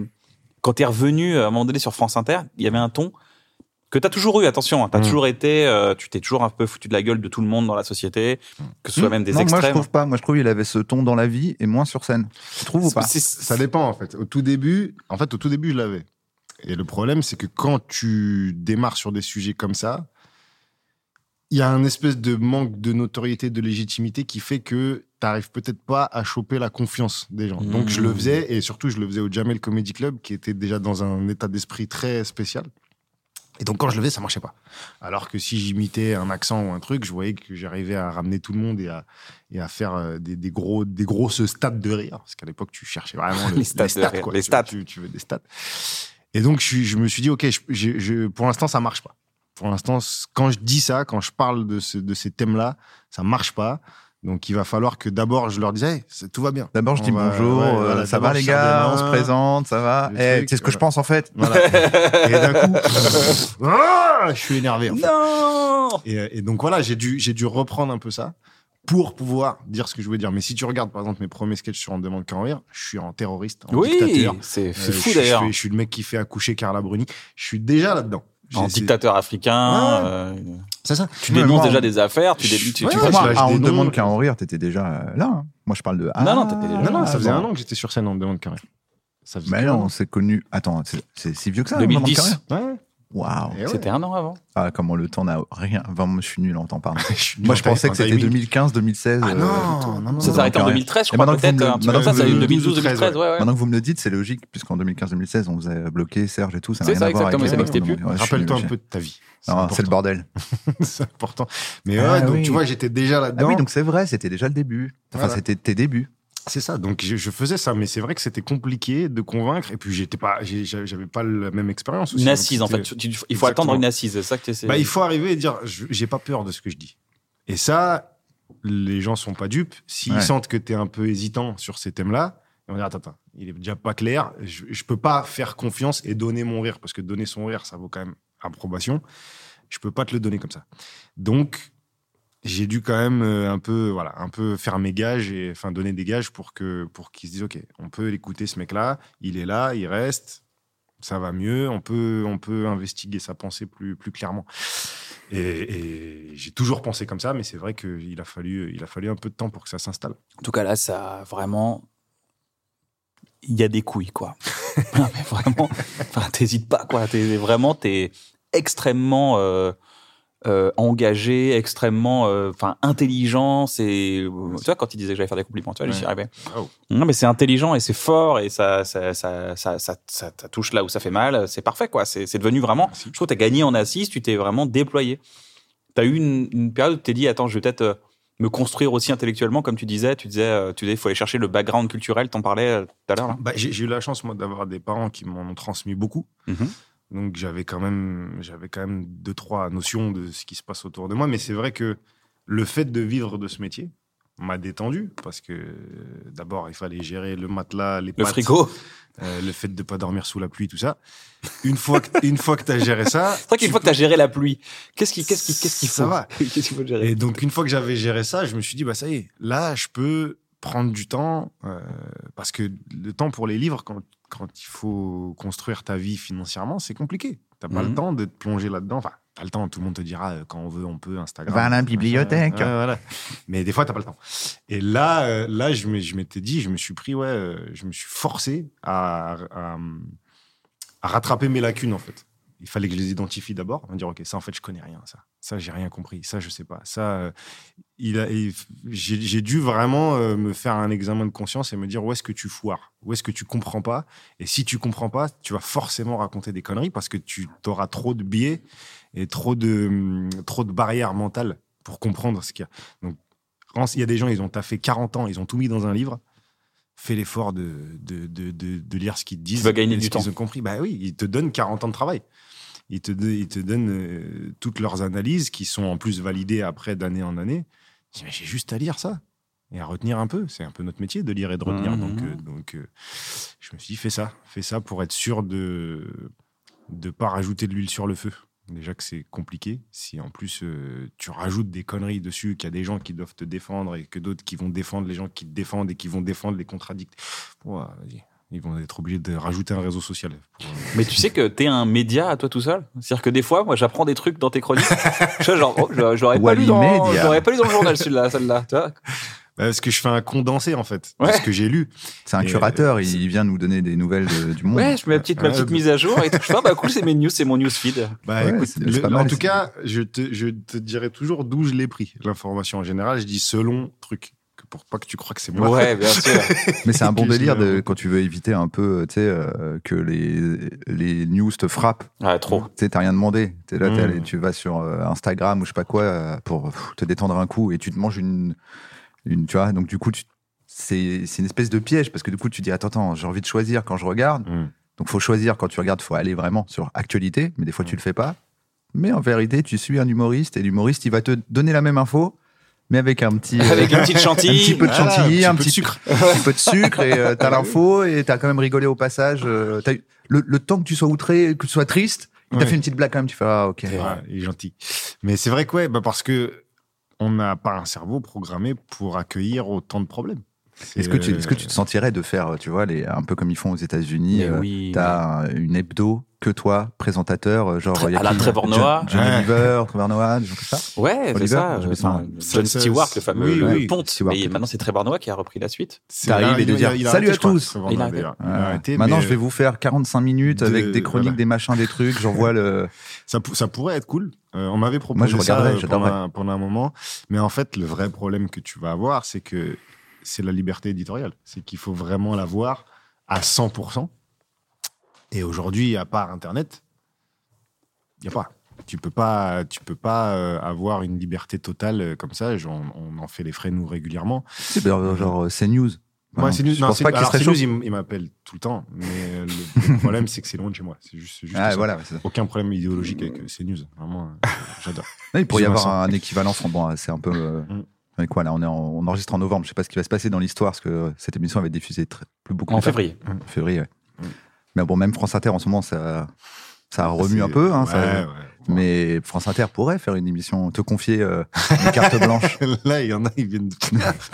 quand t'es revenu euh, à un moment donné sur France Inter, il y avait un ton que t'as toujours eu. Attention, hein, t'as Mm. toujours été, euh, tu t'es toujours un peu foutu de la gueule de tout le monde dans la société, que ce soit même des non, moi je extrêmes. trouve pas. Moi je trouve qu'il avait ce ton dans la vie et moins sur scène. Tu trouves ou pas Ça dépend en fait. Au tout début, en fait, au tout début, je l'avais. Et le problème, c'est que quand tu démarres sur des sujets comme ça, il y a un espèce de manque de notoriété, de légitimité qui fait que t'arrives peut-être pas à choper la confiance des gens. Donc je le Mmh. faisais et surtout je le faisais au Jamel Comedy Club qui était déjà dans un état d'esprit très spécial. Et donc quand je le faisais, ça marchait pas. Alors que si j'imitais un accent ou un truc, je voyais que j'arrivais à ramener tout le monde et à, et à faire euh, des, des gros, des grosses stats de rire. Parce qu'à l'époque, tu cherchais vraiment le- Les stats de rire, quoi. les Tu- stats. Tu, tu veux des stats. Et donc je, me suis dit, ok, je, je- je- pour l'instant, ça marche pas. Pour l'instant, quand je dis ça, quand je parle de, ce- de ces thèmes-là, ça marche pas. Donc il va falloir que d'abord je leur dise, hey, tout va bien. D'abord, je dis va- bonjour, ouais, euh, voilà, ça va les je gars, on se présente, ça va. Eh, c'est ce que je voilà. pense en fait. Voilà. et d'un coup, ah, je suis énervé. en fait. Non Et, euh, et donc voilà, j'ai dû, j'ai dû reprendre un peu ça pour pouvoir dire ce que je veux dire. Mais si tu regardes par exemple mes premiers sketchs sur On demande qu'à en rire, je suis en terroriste, en Oui, dictateur. c'est Euh, fou je- je d'ailleurs. fais- Je, suis le mec qui fait accoucher Carla Bruni. Je suis déjà là-dedans. En dictateur africain, Ouais. euh, C'est ça. tu Ouais, dénonces moi, déjà on- des affaires, tu, dé- tu, tu- Ouais, tu- ouais, moi, ah, on noms. demande qu'à en rire, t'étais déjà euh, là. hein. Moi, je parle de. Non, non, t'étais déjà Non, non, ça faisait bon. un an que j'étais sur scène, On demande qu'à en rire. Ça faisait Mais an. on s'est connu. Attends, c'est- si vieux que ça 2010. on demande qu'à en rire Ouais. Waouh. Ouais. C'était un an avant. Ah, comment le temps n'a rien. Vraiment, je suis nul en temps, pardon. Moi, je pensais que ta- c'était timing. 2015, 2016. Ah euh, non, non, non. Ça s'est arrêté en donc, 2013, je crois, maintenant que vous peut-être. me- Un truc comme maintenant ça, que ça vous- 2012-2013, ouais, ouais. Maintenant que vous me le dites, c'est logique, puisqu'en 2015-2016, on faisait bloquer Serge et tout. Ça n'a C'est rien ça, à voir exactement, avec ça les- n'existait plus. Ouais, Rappelle-toi un peu de ta vie. C'est c'est le bordel. c'est important. Mais Ah ouais, donc oui. tu vois, j'étais déjà Ah là-dedans. oui, donc c'est vrai, c'était déjà le début. Enfin, Voilà. c'était tes débuts. C'est ça. Donc je, je faisais ça, mais c'est vrai que c'était compliqué de convaincre. Et puis j'étais pas, j'avais pas la même expérience. aussi. Une Donc, assise, en fait. c'était- Tu- tu- Il faut attendre une assise, c'est ça que tu. Bah, il faut arriver et dire, j'ai pas peur de ce que je dis. Et ça, les gens sont pas dupes. S'ils Ouais. sentent que tu es un peu hésitant sur ces thèmes-là, ils vont dire, attends, attends, il est déjà pas clair. Je, je peux pas faire confiance et donner mon rire, parce que donner son rire, ça vaut quand même approbation. Je peux pas te le donner comme ça. Donc, j'ai dû quand même euh, un peu, voilà, un peu faire mes gages et enfin donner des gages pour que pour qu'ils se disent, ok, on peut l'écouter ce mec-là, il est là, il reste, ça va mieux, on peut on peut investiguer sa pensée plus plus clairement. Et, et j'ai toujours pensé comme ça, mais c'est vrai qu'il a fallu il a fallu un peu de temps pour que ça s'installe. En tout cas, là, ça vraiment. Il y a des couilles, quoi. non, mais vraiment. Enfin, t'hésites pas, quoi. T'es vraiment, t'es extrêmement euh, euh, engagé, extrêmement, euh, enfin, intelligent. C'est, tu vois, quand il disait que j'allais faire des compliments, tu vois, j'y suis Ouais. arrivé. Oh. Non, mais c'est intelligent et c'est fort et ça, ça, ça, ça, ça, ça- ça touche là où ça fait mal. C'est parfait, quoi. C'est c'est devenu vraiment. Merci. Je trouve t'as gagné en assise, tu t'es vraiment déployé. T'as eu une, une période où tu t'es dit, attends, je vais peut-être euh, me construire aussi intellectuellement, comme tu disais. Tu disais, tu disais, il faut aller chercher le background culturel. T'en parlais tout à l'heure. Bah, j'ai eu la chance moi d'avoir des parents qui m'en ont transmis beaucoup. Mhm. Donc j'avais quand même j'avais quand même deux trois notions de ce qui se passe autour de moi, mais c'est vrai que le fait de vivre de ce métier m'a détendu parce que euh, d'abord il fallait gérer le matelas, les Le frigo. euh, le fait de pas dormir sous la pluie, tout ça. Une fois que une fois que t'as géré ça, C'est vrai qu'une fois que peux- tu as géré la pluie, qu'est-ce qu'il qu'est-ce qui, qu'est-ce qu'il Ça faut va. Qu'est-ce qu'il faut gérer Et donc, une fois que j'avais géré ça, je me suis dit, bah ça y est, là, je peux prendre du temps. euh, parce que le temps pour les livres, quand, quand il faut construire ta vie financièrement, c'est compliqué. T'as pas Mhm. le temps de te plonger là-dedans. Enfin, t'as le temps, tout le monde te dira, euh, quand on veut, on peut, Instagram. Va à la bibliothèque. ouais, voilà. Mais des fois, t'as pas le temps. Et là, euh, là je m'étais dit, je me suis pris, ouais, euh, je me suis forcé à, à, à rattraper mes lacunes, en fait. Il fallait que je les identifie d'abord, me dire, OK, ça, en fait, je connais rien, ça. Ça, j'ai rien compris. Ça, je sais pas. Ça, euh, il a, j'ai dû vraiment euh, me faire un examen de conscience et me dire où est-ce que tu foires, où est-ce que tu comprends pas? Et si tu comprends pas, tu vas forcément raconter des conneries parce que tu auras trop de biais et trop de, hum, trop de barrières mentales pour comprendre ce qu'il y a. Donc, il y a des gens, ils ont taffé 40 ans, ils ont tout mis dans un livre. Fais l'effort de, de, de, de, de lire ce qu'ils te disent. vas gagner du ce temps. ont compris. Bah oui, ils te donnent 40 ans de travail. Ils te, don- ils te donnent euh, toutes leurs analyses qui sont en plus validées après d'année en année. Je dis, mais J'ai juste à lire ça et à retenir un peu. C'est un peu notre métier de lire et de retenir. Mhm. Donc, euh, donc euh, je me suis dit, fais ça. Fais ça pour être sûr de ne pas rajouter de l'huile sur le feu. Déjà que c'est compliqué. Si en plus euh, tu rajoutes des conneries dessus, qu'il y a des gens qui doivent te défendre et que d'autres qui vont défendre les gens qui te défendent et qui vont défendre les contradicts, vas-y. Ils vont être obligés de rajouter un réseau social. pour- Mais tu sais que t'es un média à toi tout seul? C'est-à-dire que des fois, moi, j'apprends des trucs dans tes chroniques. genre, oh, je, je l'aurais pas lu dans, Wally je l'aurais pas lu dans le journal, celui-là, celle-là. Tu vois Bah, Parce que je fais un condensé en fait Ouais. de ce que j'ai lu. C'est un Et, curateur, euh, il vient nous donner des nouvelles de- du monde. Ouais, je mets ma petite, ma Ouais, petite mise à jour et tout. Je fais, ah, bah cool, c'est mes news, c'est mon newsfeed. Bah Ouais, écoute, le- en tout cas, je te, je te dirai toujours d'où je l'ai pris, l'information en général. Je dis selon truc, pour pas que tu crois que c'est moi. Ouais, bien sûr. Mais c'est un bon délire de, quand tu veux éviter un peu, tu sais, euh, que les, les news te frappent. Ouais, trop. Tu sais, t'as rien demandé. T'es là, t'es Mm. allé- tu vas sur euh, Instagram ou je sais pas quoi euh, pour te détendre un coup et tu te manges une, une tu vois. Donc du coup, c'est c'est une espèce de piège parce que du coup, tu dis attends, attends, j'ai envie de choisir quand je regarde. Mm. Donc faut choisir quand tu regardes, faut aller vraiment sur actualité, mais des fois tu le fais pas. Mais en vérité, tu suis un humoriste et l'humoriste, il va te donner la même info, mais avec un petit, euh, Avec une petite chantilly. un petit peu de Voilà, chantilly, un peu de petit, sucre. un petit peu de sucre, et euh, t'as l'info, et t'as quand même rigolé au passage. euh, t'as eu- le, le temps que tu sois outré, que tu sois triste, il t'a fait une petite blague quand même. Tu fais ah ok. Ouais, il est gentil. Mais c'est vrai que ouais, bah parce que on n'a pas un cerveau programmé pour accueillir autant de problèmes. Est-ce que tu, C'est, est-ce que tu te sentirais de faire, tu vois, les, un peu comme ils font aux États-Unis, euh, oui. t'as un- une hebdo que toi, présentateur, euh, genre Très- y a qui Trevor John- Noah. John Ouais. Oliver, Trevor Noah, des gens comme ça. Ouais, c'est ça. je euh, enfin, John Stewart, le fameux oui, oui. ponte. Stewart, Mais maintenant, c'est Trevor Noah qui a repris la suite. T'arrives et de dire, il a salut arrêté, à tous. Il a arrêté. Maintenant, mais je vais vous faire 45 minutes de- avec des chroniques, voilà. des machins, des trucs. J'envoie le. Ça, ça pourrait être cool. Euh, on m'avait proposé Moi, ça euh, un- pendant un moment. Mais en fait, le vrai problème que tu vas avoir, c'est que c'est la liberté éditoriale. C'est qu'il faut vraiment l'avoir à 100%. Et aujourd'hui, à part Internet, il n'y a pas. Tu peux pas, tu peux pas euh, avoir une liberté totale euh, comme ça. On en fait les frais nous régulièrement. C'est genre, genre, euh, CNews. Ouais, c'est news. Je Non, pense c'est- pas qu'il alors, serait c'est chaud. news, il m'appelle tout le temps. Mais le, le problème, c'est que c'est loin de chez moi. C'est juste, Ah, ça. voilà. Aucun problème idéologique avec CNews. Vraiment, euh, j'adore. Il pourrait y avoir un équivalent. Bon, c'est un peu. euh, Mm. avec quoi là on, est en- on enregistre en novembre. Je sais pas ce qui va se passer dans l'histoire parce que cette émission avait diffusé très, plus beaucoup En février. En févrie, ouais. Mais bon, même France Inter en ce moment, ça, ça remue un peu. Hein, ouais, ça- ouais. Mais France Inter pourrait faire une émission, te confier euh, une carte blanche, Là, il y en a, ils viennent. de-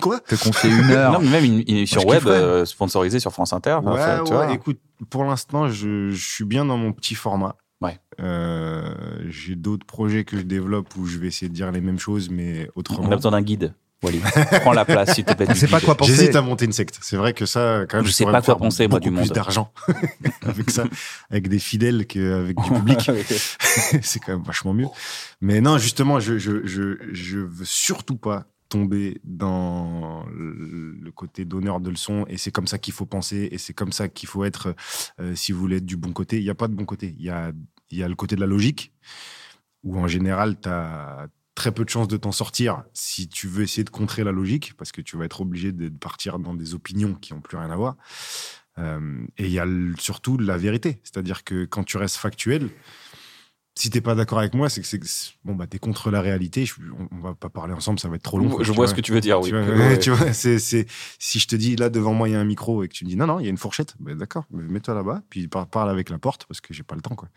Quoi? Te confier une heure. Non, mais même une, une émission je web euh, sponsorisée sur France Inter. Ouais, enfin, tu ouais, vois. écoute, pour l'instant, je, je suis bien dans mon petit format. Ouais. Euh, J'ai d'autres projets que je développe où je vais essayer de dire les mêmes choses, mais autrement. On a besoin d'un guide. Wally. Prends la place, s'il te plaît. Du sait pas quoi penser. J'hésite à monter une secte. C'est vrai que ça, quand même, Je sais pourrais pas quoi penser, moi, du beaucoup plus monde. d'argent avec ça, avec des fidèles qu'avec du public. c'est quand même vachement mieux. Mais non, justement, je, je, je, je veux surtout pas tomber dans le côté donneur de leçons et c'est comme ça qu'il faut penser et c'est comme ça qu'il faut être euh, si vous voulez être du bon côté. Il n'y a pas de bon côté. Il y a, il y a le côté de la logique où en général, tu as très peu de chances de t'en sortir si tu veux essayer de contrer la logique parce que tu vas être obligé de partir dans des opinions qui n'ont plus rien à voir. Euh, et il y a le- surtout la vérité. C'est-à-dire que quand tu restes factuel, si t'es pas d'accord avec moi, c'est que c'est bon bah t'es contre la réalité. Je- on, on va pas parler ensemble, ça va être trop long. quoi, Je vois ce que tu veux dire, oui. tu vois, Ouais, ouais, ouais. tu vois, c'est, c'est, si je te dis là devant moi il y a un micro et que tu me dis non non il y a une fourchette, ben d'accord, mais mets-toi là-bas puis par- parle avec la porte parce que j'ai pas le temps quoi.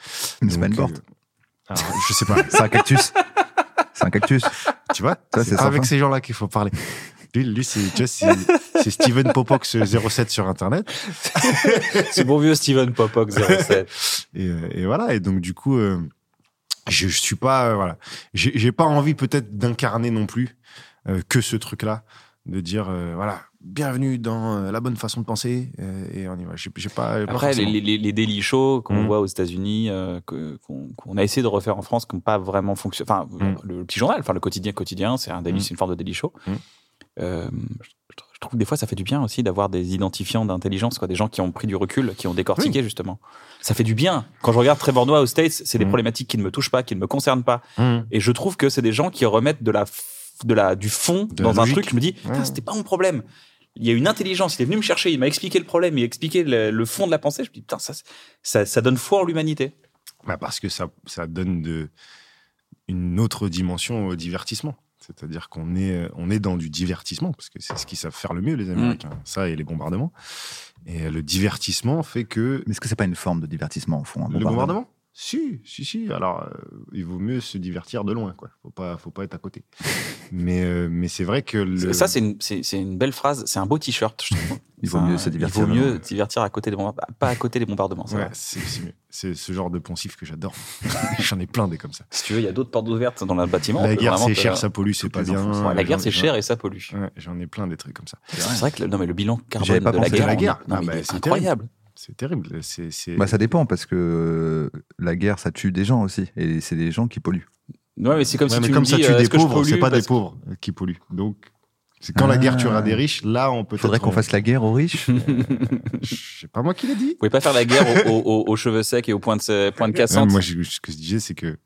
Mais c'est pas une porte. euh, alors, je sais pas. C'est un cactus. C'est un cactus. tu vois, Ça, c'est c'est pas avec ces gens-là qu'il faut parler. Lui, lui c'est, tu vois, c'est, c'est Steven Popox 07 sur internet C'est bon vieux Steven Popock 07. et, euh, et voilà et donc du coup euh, je, je suis pas euh, voilà j'ai, j'ai pas envie peut-être d'incarner non plus euh, que ce truc-là de dire euh, voilà bienvenue dans euh, la bonne façon de penser euh, et on y va j'ai, j'ai pas, Après, les, forcément. les, les- les daily shows qu'on Mm. voit aux États-Unis, euh, que- qu'on qu'on a essayé de refaire en France, qui n'ont pas vraiment fonctionné. Enfin, Mm. le, petit journal, enfin le quotidien quotidien, c'est un daily, Mm. c'est une forme de daily show. Euh, je, je trouve que des fois, ça fait du bien aussi d'avoir des identifiants d'intelligence, quoi, des gens qui ont pris du recul, qui ont décortiqué justement. Ça fait du bien. Quand je regarde Trevor Noah aux States, c'est des problématiques qui ne me touchent pas, qui ne me concernent pas. Et je trouve que c'est des gens qui remettent de la, de la, du fond De dans la un logique. truc. Je me dis, Ouais. c'était pas mon problème. Il y a une intelligence, il est venu me chercher, il m'a expliqué le problème, il a expliqué le, le fond de la pensée. Je me dis, putain, ça, ça, ça donne foi en l'humanité. Bah, parce que ça, ça donne de, une autre dimension au divertissement. C'est-à-dire qu'on est, on est dans du divertissement, parce que c'est ce qu'ils savent faire le mieux, les Américains. Ça et les bombardements. Et le divertissement fait que. Mais est-ce que c'est pas une forme de divertissement au fond un Le bombardement? Si, si, si. Alors, euh, il vaut mieux se divertir de loin, quoi. Faut pas, faut pas être à côté. mais, euh, mais c'est vrai que le. Ça, c'est une, belle phrase. C'est un beau t-shirt, je trouve. Il vaut C'est un- mieux se divertir Il vaut de mieux se divertir à côté des bombardements, pas à côté des bombardements. c'est Ouais, c'est c'est mieux. C'est ce genre de poncif que j'adore. J'en ai plein des comme ça. Si tu veux, il y a d'autres portes ouvertes dans le bâtiment. La guerre, c'est cher, ça pollue, c'est pas bien. enfants, Ouais, la guerre, J'en- c'est cher et ça pollue. Ouais, j'en ai plein des trucs comme ça. C'est vrai que le, non, mais le bilan carbone pas de la guerre, la on guerre. non, bah, est c'est incroyable. C'est terrible. Bah, ça dépend parce que la guerre, ça tue des gens aussi. Et c'est des gens qui polluent. Ouais, mais c'est comme Ouais, si mais tu comme me ça dis, tue euh, des je pauvres, c'est pollue pas des que- pauvres qui polluent. Donc, c'est quand la guerre tuera Ah. des riches, là, on peut. Faudrait qu'on fasse la guerre aux riches. C'est pas moi qui l'ai dit. Vous pouvez pas faire la guerre aux, aux- aux- aux cheveux secs et aux points de, points de Ouais, cassante. moi, je- ce que je disais, c'est que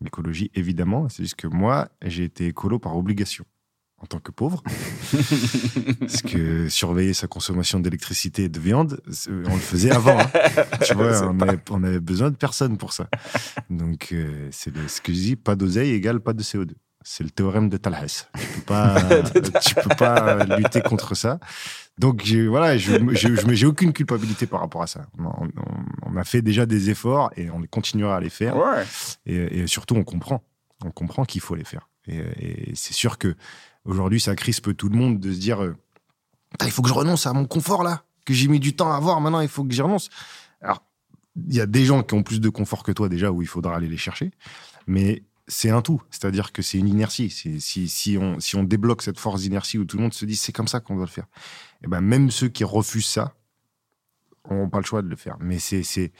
l'écologie, évidemment, c'est juste que moi, j'ai été écolo par obligation. En tant que pauvre. Parce que surveiller sa consommation d'électricité et de viande, on le faisait avant. hein. Tu vois, on avait, on avait besoin de personne pour ça. Donc, euh, c'est ce que je dis, pas d'oseille égale pas de CO2. c'est le théorème de Talhas. Tu peux pas, tu peux pas lutter contre ça. Donc voilà, je j'ai aucune culpabilité par rapport à ça. On, on- on a fait déjà des efforts et on continuera à les faire. Ouais. Et, et surtout, on comprend. On comprend qu'il faut les faire. Et, et c'est sûr que aujourd'hui, ça crispe tout le monde de se dire euh, il faut que je renonce à mon confort là, que j'ai mis du temps à avoir. Maintenant, il faut que j'y renonce. Alors, il y a des gens qui ont plus de confort que toi déjà où il faudra aller les chercher. Mais c'est un tout. C'est-à-dire que c'est une inertie. Si, si, on, si on débloque cette force d'inertie où tout le monde se dit c'est comme ça qu'on doit le faire, et ben même ceux qui refusent ça n'ont pas le choix de le faire. Mais c'est.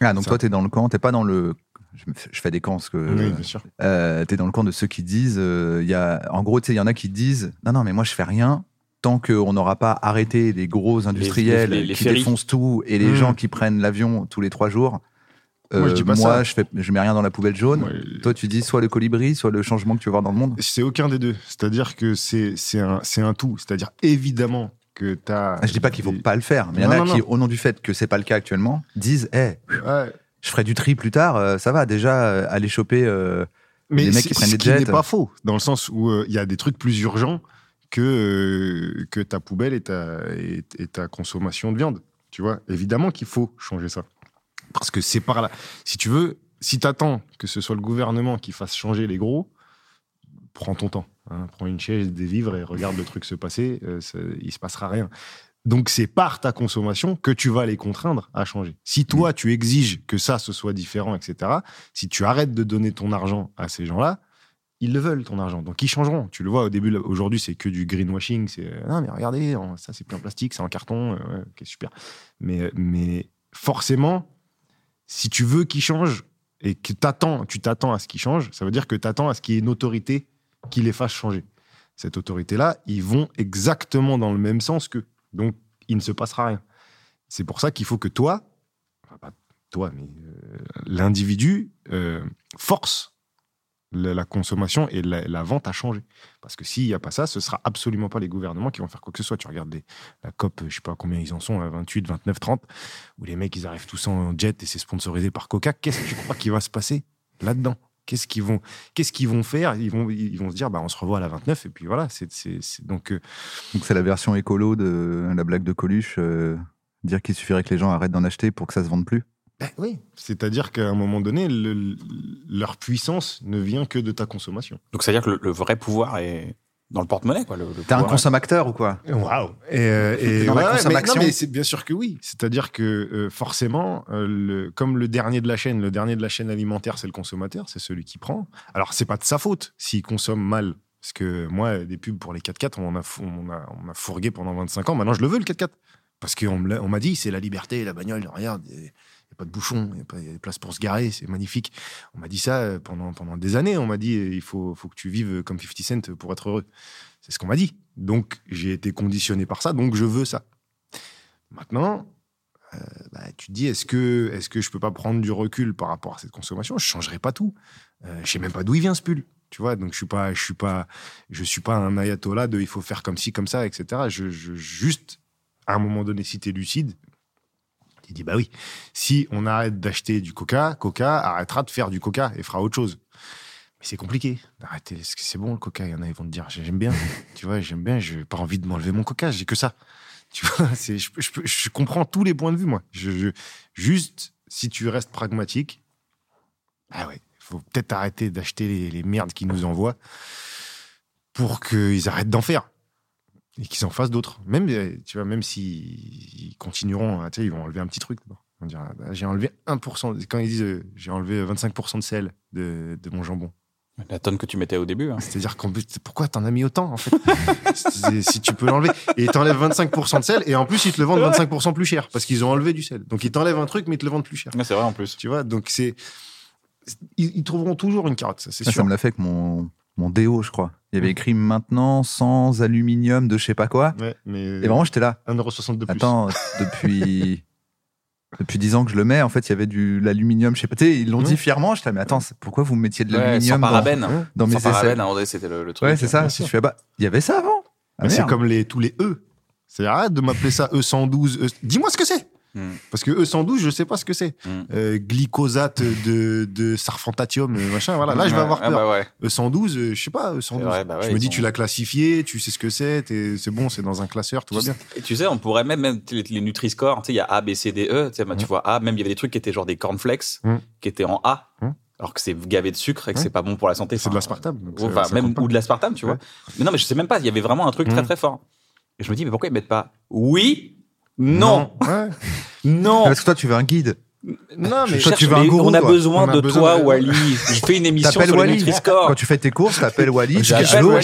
Ah, donc Ça. toi, t'es dans le camp, t'es pas dans le. Je, fais- des camps parce que. oui, bien sûr. Euh, t'es dans le camp de ceux qui disent, euh, il y a, en gros, tu sais, il y en a qui disent, non, non, mais moi je fais rien tant qu'on n'aura pas arrêté les gros industriels les- les qui ferries. défoncent tout et les Mmh. gens qui prennent l'avion tous les trois jours. Moi, je euh, dis pas moi, ça. je fais, je mets rien dans la poubelle jaune. Ouais. Toi, tu dis soit le colibri, soit le changement que tu veux voir dans le monde. C'est aucun des deux. C'est-à-dire que c'est un, tout. C'est-à-dire évidemment que tu as. Ah, Je dis pas qu'il faut pas le faire, mais il y en a non, qui, non. au nom du fait que c'est pas le cas actuellement, disent, eh, Ouais. Je ferai du tri plus tard, euh, ça va déjà euh, aller choper. euh, Mais Des mecs qui prennent ce des qui jets. n'est pas faux, dans le sens où il y a des trucs plus urgents que, que ta poubelle et ta, et, et ta consommation de viande. Tu vois, évidemment qu'il faut changer ça. Parce que c'est par là. Si tu veux, si tu attends que ce soit le gouvernement qui fasse changer les gros, prends ton temps. hein. prends une chaise, des vivres et regarde le truc se passer. euh, ça- il se passera rien. Donc c'est par ta consommation que tu vas les contraindre à changer. Si toi, tu exiges que ça, ce soit différent, etc., si tu arrêtes de donner ton argent à ces gens-là, ils le veulent, ton argent. Donc ils changeront. Tu le vois au début, aujourd'hui, c'est que du greenwashing. C'est euh, non, mais regardez, ça, c'est plus en plastique, c'est en carton. euh, ouais, ok, super. Mais, mais forcément, si tu veux qu'ils changent et que t'attends, tu t'attends à ce qu'ils changent, ça veut dire que tu attends à ce qu'il y ait une autorité qui les fasse changer. Cette autorité-là, ils vont exactement dans le même sens qu'eux. Donc, il ne se passera rien. C'est pour ça qu'il faut que toi, pas toi, mais euh, l'individu euh, force la, consommation et la, vente à changer. Parce que s'il n'y a pas ça, ce sera absolument pas les gouvernements qui vont faire quoi que ce soit. Tu regardes la COP, je sais pas combien ils en sont, à 28, 29, 30, où les mecs, ils arrivent tous en jet et c'est sponsorisé par Coca. Qu'est-ce que tu crois qu'il va se passer là-dedans? Qu'est-ce qu'ils vont, qu'est-ce qu'ils vont faire? Ils vont, ils vont se dire, bah, on se revoit à la 29 et puis voilà. C'est, c'est, c'est- donc, euh, Donc c'est la version écolo de la blague de Coluche, euh, dire qu'il suffirait que les gens arrêtent d'en acheter pour que ça se vende plus? ben oui. C'est-à-dire qu'à un moment donné, le- le- leur puissance ne vient que de ta consommation. Donc, c'est-à-dire que le, le vrai pouvoir est dans le porte-monnaie, quoi. Le, le T'es un consommateur ou quoi Waouh Et, euh, et Dans la ouais, mais, consommation. non, mais c'est bien sûr que oui. C'est-à-dire que euh, forcément, euh, le, comme le dernier de la chaîne, le dernier de la chaîne alimentaire, c'est le consommateur, c'est celui qui prend. Alors c'est pas de sa faute s'il consomme mal. Parce que moi, des pubs pour les 4x4, on m'a fou- on m'a on m'a fourgué pendant 25 ans. Maintenant, je le veux le 4x4. Parce qu'on m'a dit, c'est la liberté, la bagnole, regarde, il n'y a pas de bouchon, il y, y a des places pour se garer, c'est magnifique. On m'a dit ça euh, pendant, pendant des années. On m'a dit, euh, il faut, faut que tu vives comme 50 Cent pour être heureux. C'est ce qu'on m'a dit. Donc, j'ai été conditionné par ça, donc je veux ça. Maintenant, euh, bah, tu te dis, est-ce que, est-ce que je peux pas prendre du recul par rapport à cette consommation? Je changerai pas tout. Euh, je sais même pas d'où il vient ce pull. Tu vois, donc je suis pas, je suis pas, suis pas un ayatollah de il faut faire comme ci, comme ça, etc. Je, juste, à un moment donné, si t'es lucide, tu dis, bah oui, si on arrête d'acheter du coca, coca arrêtera de faire du coca et fera autre chose. Mais c'est compliqué d'arrêter. Est-ce que c'est bon le coca? Il y en a, ils vont te dire, j'aime bien. tu vois, j'aime bien, j'ai pas envie de m'enlever mon coca, j'ai que ça. Tu vois, je, je peux- je comprends tous les points de vue, moi. Je, je- juste, si tu restes pragmatique, ah ouais, faut peut-être arrêter d'acheter les, les merdes qu'ils nous envoient pour qu'ils arrêtent d'en faire et qu'ils en fassent d'autres. Même, euh, tu vois, même s'ils continueront, hein, tu sais, ils vont enlever un petit truc. dire, ah, bah, j'ai enlevé 1%, quand ils disent, euh, j'ai enlevé 25% de sel de, de mon jambon. La tonne que tu mettais au début. hein. C'est-à-dire qu'en plus, pourquoi t'en as mis autant, en fait? Si tu peux l'enlever. Et ils t'enlèvent 25% de sel, et en plus, ils te le vendent 25% plus cher, parce qu'ils ont enlevé du sel. Donc, ils t'enlèvent un truc, mais ils te le vendent plus cher. Ouais, c'est vrai en plus. Tu vois, donc c'est. Ils, ils trouveront toujours une carotte, ça, c'est Ça, sûr. ça me l'a fait avec mon, mon déo, je crois. Il y avait écrit maintenant sans aluminium de je sais pas quoi. Ouais, mais Et vraiment, j'étais là. 1,62€ de plus. Attends, depuis. Depuis 10 ans que je le mets, en fait, il y avait du l'aluminium, je sais pas, tu sais, ils l'ont dit fièrement, j'étais là, mais attends, c'est- pourquoi vous mettiez de Ouais, l'aluminium dans, parabène. Ouais. dans mes Sans parabène, c'était le, le truc. Ouais, c'est ça. Si je fais, bah, il y avait ça avant. Ah, Mais c'est comme les, tous les E. C'est arrête de m'appeler ça E112. E... Dis-moi ce que c'est. Mm. Parce que E112, je sais pas ce que c'est. Mm. Euh, glycosate de, de sarfentatium, euh, machin. Voilà, là, je vais avoir Ah peur. bah ouais. E112, euh, je sais pas, E112. C'est vrai, bah ouais, je me dis, sont- tu l'as classifié, tu sais ce que c'est, c'est bon, c'est dans un classeur, tout va bien. Et tu sais, on pourrait même, même les, les Nutri-Score, tu sais, il y a A, B, C, D, E, tu bah, tu Mm. vois A, même il y avait des trucs qui étaient genre des cornflakes, Mm. qui étaient en A, alors que c'est gavé de sucre et que c'est pas bon pour la santé. C'est de l'aspartame. Enfin, même, ou de l'aspartame, tu Ouais. vois. Mais non, mais je sais même pas, il y avait vraiment un truc très très fort. Et je me dis, mais pourquoi ils mettent pas oui, non, Ouais. non. Parce que toi, tu veux un guide. Non, mais Toi, cherche, tu veux un mais gourou, on a besoin On a de besoin toi, de- Wally. Je fais une émission sur le Wally. Quand tu fais tes courses, t'appelles Wally, tu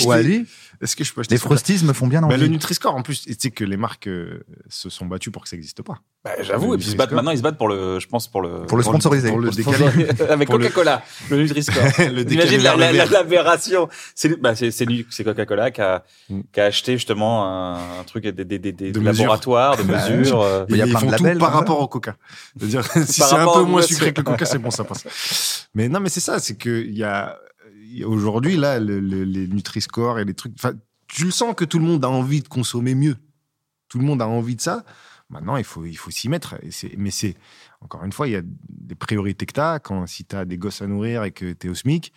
Wally. Est-ce que je peux acheter Les frosties me font bien Bah, envie. le Nutri-Score, en plus, tu sais que les marques euh, se sont battues pour que ça n'existe pas. Bah, J'avoue, et puis ils se battent Nutri-Score. maintenant, ils se battent pour le, je pense, pour le, Pour le sponsoriser. Pour le pour décaler. avec le- Coca-Cola, le Nutri-Score. le décaler Imagine la- vers le la- la- l'aberration. C'est bah, c'est- c'est c'est Coca-Cola qui a, Mm. qui a acheté justement un, un truc des, des, des, des De laboratoires, de Bah, mesures. euh, Il y a ils plein de font labels, tout par ça. rapport au Coca. C'est-à-dire, si c'est un peu moins sucré que le Coca, c'est bon, ça passe. Mais non, mais c'est ça, c'est que il y a il y a- aujourd'hui là, le- le- les Nutri-Score et les trucs. Tu le sens que tout le monde a envie de consommer mieux. Tout le monde a envie de ça. Maintenant, il faut il faut s'y mettre. Et mais c'est encore une fois, il y a des priorités que tu as quand si tu as des gosses à nourrir et que tu es au SMIC.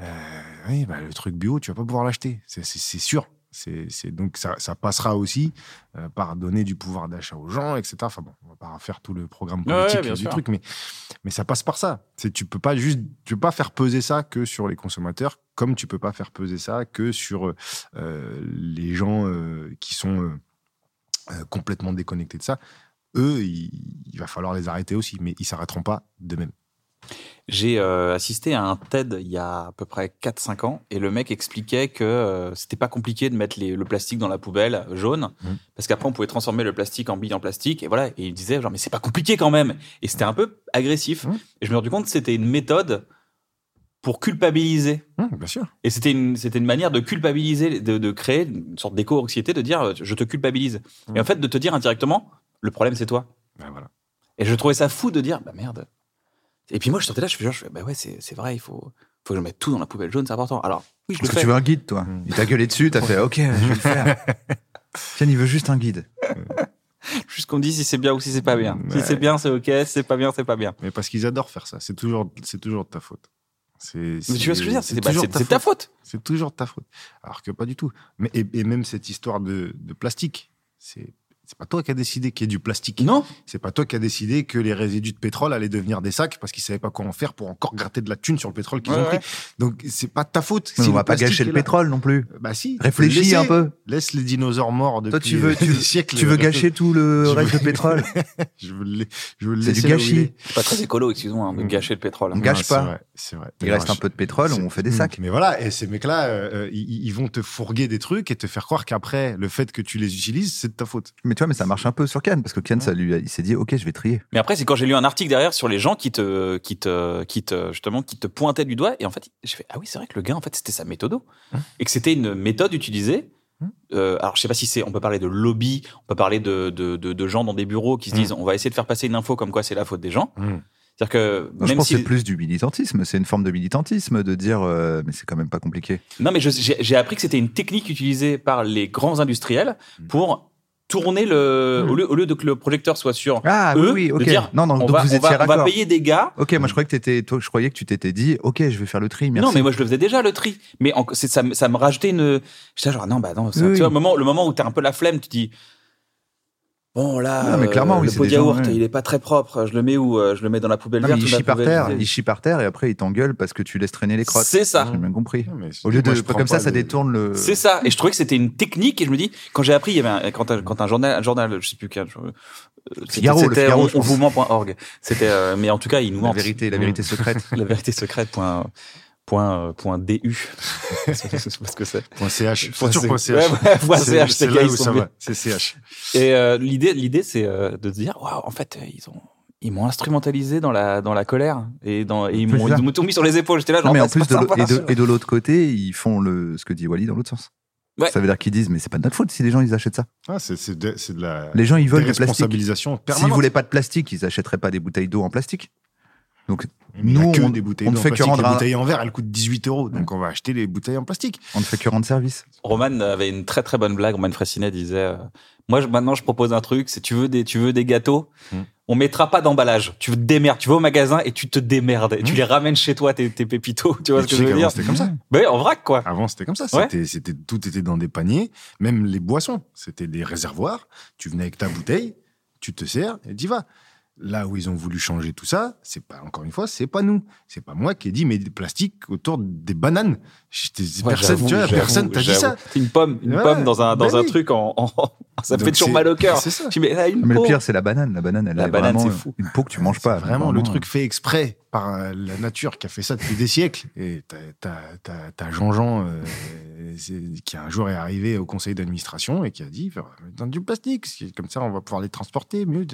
euh, bah, le truc bio, tu vas pas pouvoir l'acheter. C'est sûr. C'est donc ça, ça passera aussi euh, par donner du pouvoir d'achat aux gens, etc. Enfin bon, on va pas faire tout le programme Ouais, ouais, politique bien du sûr. truc, mais, mais ça passe par ça. C'est tu peux pas juste, tu peux pas faire peser ça que sur les consommateurs, comme tu peux pas faire peser ça que sur euh, les gens euh, qui sont euh, euh, complètement déconnectés de ça. Eux, il, il va falloir les arrêter aussi, mais ils s'arrêteront pas d'eux-mêmes. J'ai euh, assisté à un TED il y a à peu près 4-5 ans et le mec expliquait que euh, c'était pas compliqué de mettre les- le plastique dans la poubelle jaune Mhm. parce qu'après on pouvait transformer le plastique en billes en plastique et voilà et il disait genre mais c'est pas compliqué quand même et c'était un peu agressif Mhm. et je me suis rendu compte que c'était une méthode pour culpabiliser Hum, bien sûr. et c'était une c'était une manière de culpabiliser de, de créer une sorte d'éco-anxiété de dire je te culpabilise et en fait de te dire indirectement le problème c'est toi Ben voilà. et je trouvais ça fou de dire, bah merde. Et puis moi, je sortais là, je fais genre, je fais, bah ouais, c'est c'est vrai, il faut, faut que je mette tout dans la poubelle jaune, c'est important. Alors, oui, je le Parce que fais. tu veux un guide, toi. Mm. Il t'a gueulé dessus, t'as fait OK, je vais le faire. Tiens, il veut juste un guide. Juste qu'on dise si c'est bien ou si c'est pas bien. Si c'est bien, c'est ok, si c'est pas bien, c'est pas bien. Mais parce qu'ils adorent faire ça. C'est toujours, c'est toujours de ta faute. C'est, Mais tu vois ce que je veux dire C'est bah, toujours c'est- de ta c'est ta faute. C'est toujours de ta faute. Alors que pas du tout. Mais, et, et même cette histoire de, de plastique, c'est, c'est pas toi qui as décidé qu'il y ait du plastique. Non C'est pas toi qui as décidé que les résidus de pétrole allaient devenir des sacs parce qu'ils savaient pas quoi en faire pour encore gratter de la thune sur le pétrole qu'ils Ouais, ont ouais. pris. Donc c'est pas de ta faute. Mais si on va pas gâcher le pétrole non plus. Bah si. Réfléchis un peu. Laisse les dinosaures morts depuis Toi, tu veux, tu, des veux- siècles. tu veux gâcher tout le Je reste veux- de pétrole. Je veux le, je veux C'est du gâchis. est. C'est pas très écolo, excuse-moi, hein, de Mm. gâcher le pétrole. On gâche Non, c'est pas. Vrai, C'est vrai. Il reste un peu de pétrole, on fait des sacs. Mais voilà, et ces mecs-là, euh, euh, ils, ils vont te fourguer des trucs et te faire croire qu'après, le fait que tu les utilises, c'est de ta faute. Mais tu vois, mais ça marche un peu sur Ken, parce que Ken, ça lui, a- il s'est dit, OK, je vais trier. Mais après, c'est quand j'ai lu un article derrière sur les gens qui te, qui te, qui te, justement, qui te pointaient du doigt. Et en fait, je fais, ah oui, c'est vrai que le gars, en fait, c'était sa méthode. Hum. Et que c'était une méthode utilisée. Hum. Euh, alors, je sais pas si c'est, on peut parler de lobby, on peut parler de, de, de, de gens dans des bureaux qui se Hum. disent, on va essayer de faire passer une info comme quoi c'est la faute des gens. C'est-à-dire que, Non, je même pense si. que c'est plus du militantisme. C'est une forme de militantisme de dire, euh, mais c'est quand même pas compliqué. Non, mais j'ai appris que c'était une technique utilisée par les grands industriels Hum. pour tourner le, Hum. au, lieu, au lieu de que le projecteur soit sur Ah eux, oui, oui, de ok. dire, non, non, on donc va, vous on étiez va, on va payer des gars Ok, moi je croyais que t'étais, toi, je croyais que tu t'étais dit, ok, je vais faire le tri, merci. Non, mais moi je le faisais déjà le tri. Mais en- ça, me- ça me rajoutait une. J'étais genre non, bah non. Oui, tu oui. vois, le moment, le moment où t'as un peu la flemme, tu dis. Bon là, Non, mais clairement, euh, oui, le c'est pot de des gens, yaourt, ouais. il est pas très propre. Je le mets où euh, Je le mets dans la poubelle Non, verte. il la chie par terre, il chie par terre et après il t'engueule parce que tu laisses traîner les crottes. C'est ça. J'ai bien compris. Non, mais Au lieu de, moi, je prends comme ça, ça détourne le. C'est ça. Et je trouvais que c'était une technique. Et je me dis, quand j'ai appris, il y avait un, quand, un, quand un journal, un journal, je sais plus quel. euh, c'était- Figaro, le c'était Figaro, on- je pense. onvoument.org. C'était, euh, mais en tout cas, il nous La ment. vérité, la vérité secrète. La vérité secrète. Point, point, euh, point DU. que c'est. Point .ch. .ch. Ouais, ouais, CH, C'est là où ça va. C'est CH. Et euh, l'idée, l'idée, c'est euh, de se dire, waouh, en fait, ils ont, ils m'ont instrumentalisé dans la, dans la colère et dans, et ils m'ont, ils mis sur les épaules. J'étais là, genre, Non, mais en plus, de sympa. et de, et de l'autre côté, ils font le, ce que dit Wally dans l'autre sens. Ouais. Ça veut dire qu'ils disent, mais c'est pas de notre faute si les gens ils achètent ça. Ah, c'est c'est de, c'est de la Les gens ils veulent du plastique. responsabilisation S'ils voulaient pas de plastique, ils achèteraient pas des bouteilles d'eau en plastique. Donc Mais y Nous, on- des bouteilles on ne fait que rendre Les un- bouteilles en verre, elles coûtent 18 euros. Donc, on va acheter les bouteilles en plastique. On ne fait que rendre service. Roman avait une très très bonne blague. Roman Fressinet disait euh, Moi, je- maintenant, je propose un truc c'est tu veux des, tu veux des gâteaux Hmm. On mettra pas d'emballage. Tu te démerdes. Tu vas au magasin et tu te démerdes. Et tu Hmm. les ramènes chez toi, tes, tes pépitos. Tu vois Et ce tu que je veux dire C'était comme ça. Mais en vrac, quoi. Avant, c'était comme ça. Ouais. C'était, c'était, tout était dans des paniers. Même les boissons. C'était des réservoirs. Tu venais avec ta bouteille, tu te sers et tu vas. Là où ils ont voulu changer tout ça, c'est pas, encore une fois, c'est pas nous. C'est pas moi qui ai dit, mais des plastiques autour des bananes. Ouais, personne, tu vois, personne t'a dit ça. C'est une pomme, une Ouais, pomme dans un, dans ben un oui. truc en, en- ça me fait toujours mal au cœur. C'est ça. Tu mets là une Mais le pire, c'est la banane. La banane, elle La a banane, vraiment c'est fou. une peau que tu manges pas. Vraiment le truc fait exprès par euh, la nature qui a fait ça depuis des siècles. Et t'as- t'as t'as- t'as Jean-Jean euh, qui un jour est arrivé au conseil d'administration et qui a dit dans du plastique, comme ça on va pouvoir les transporter mieux.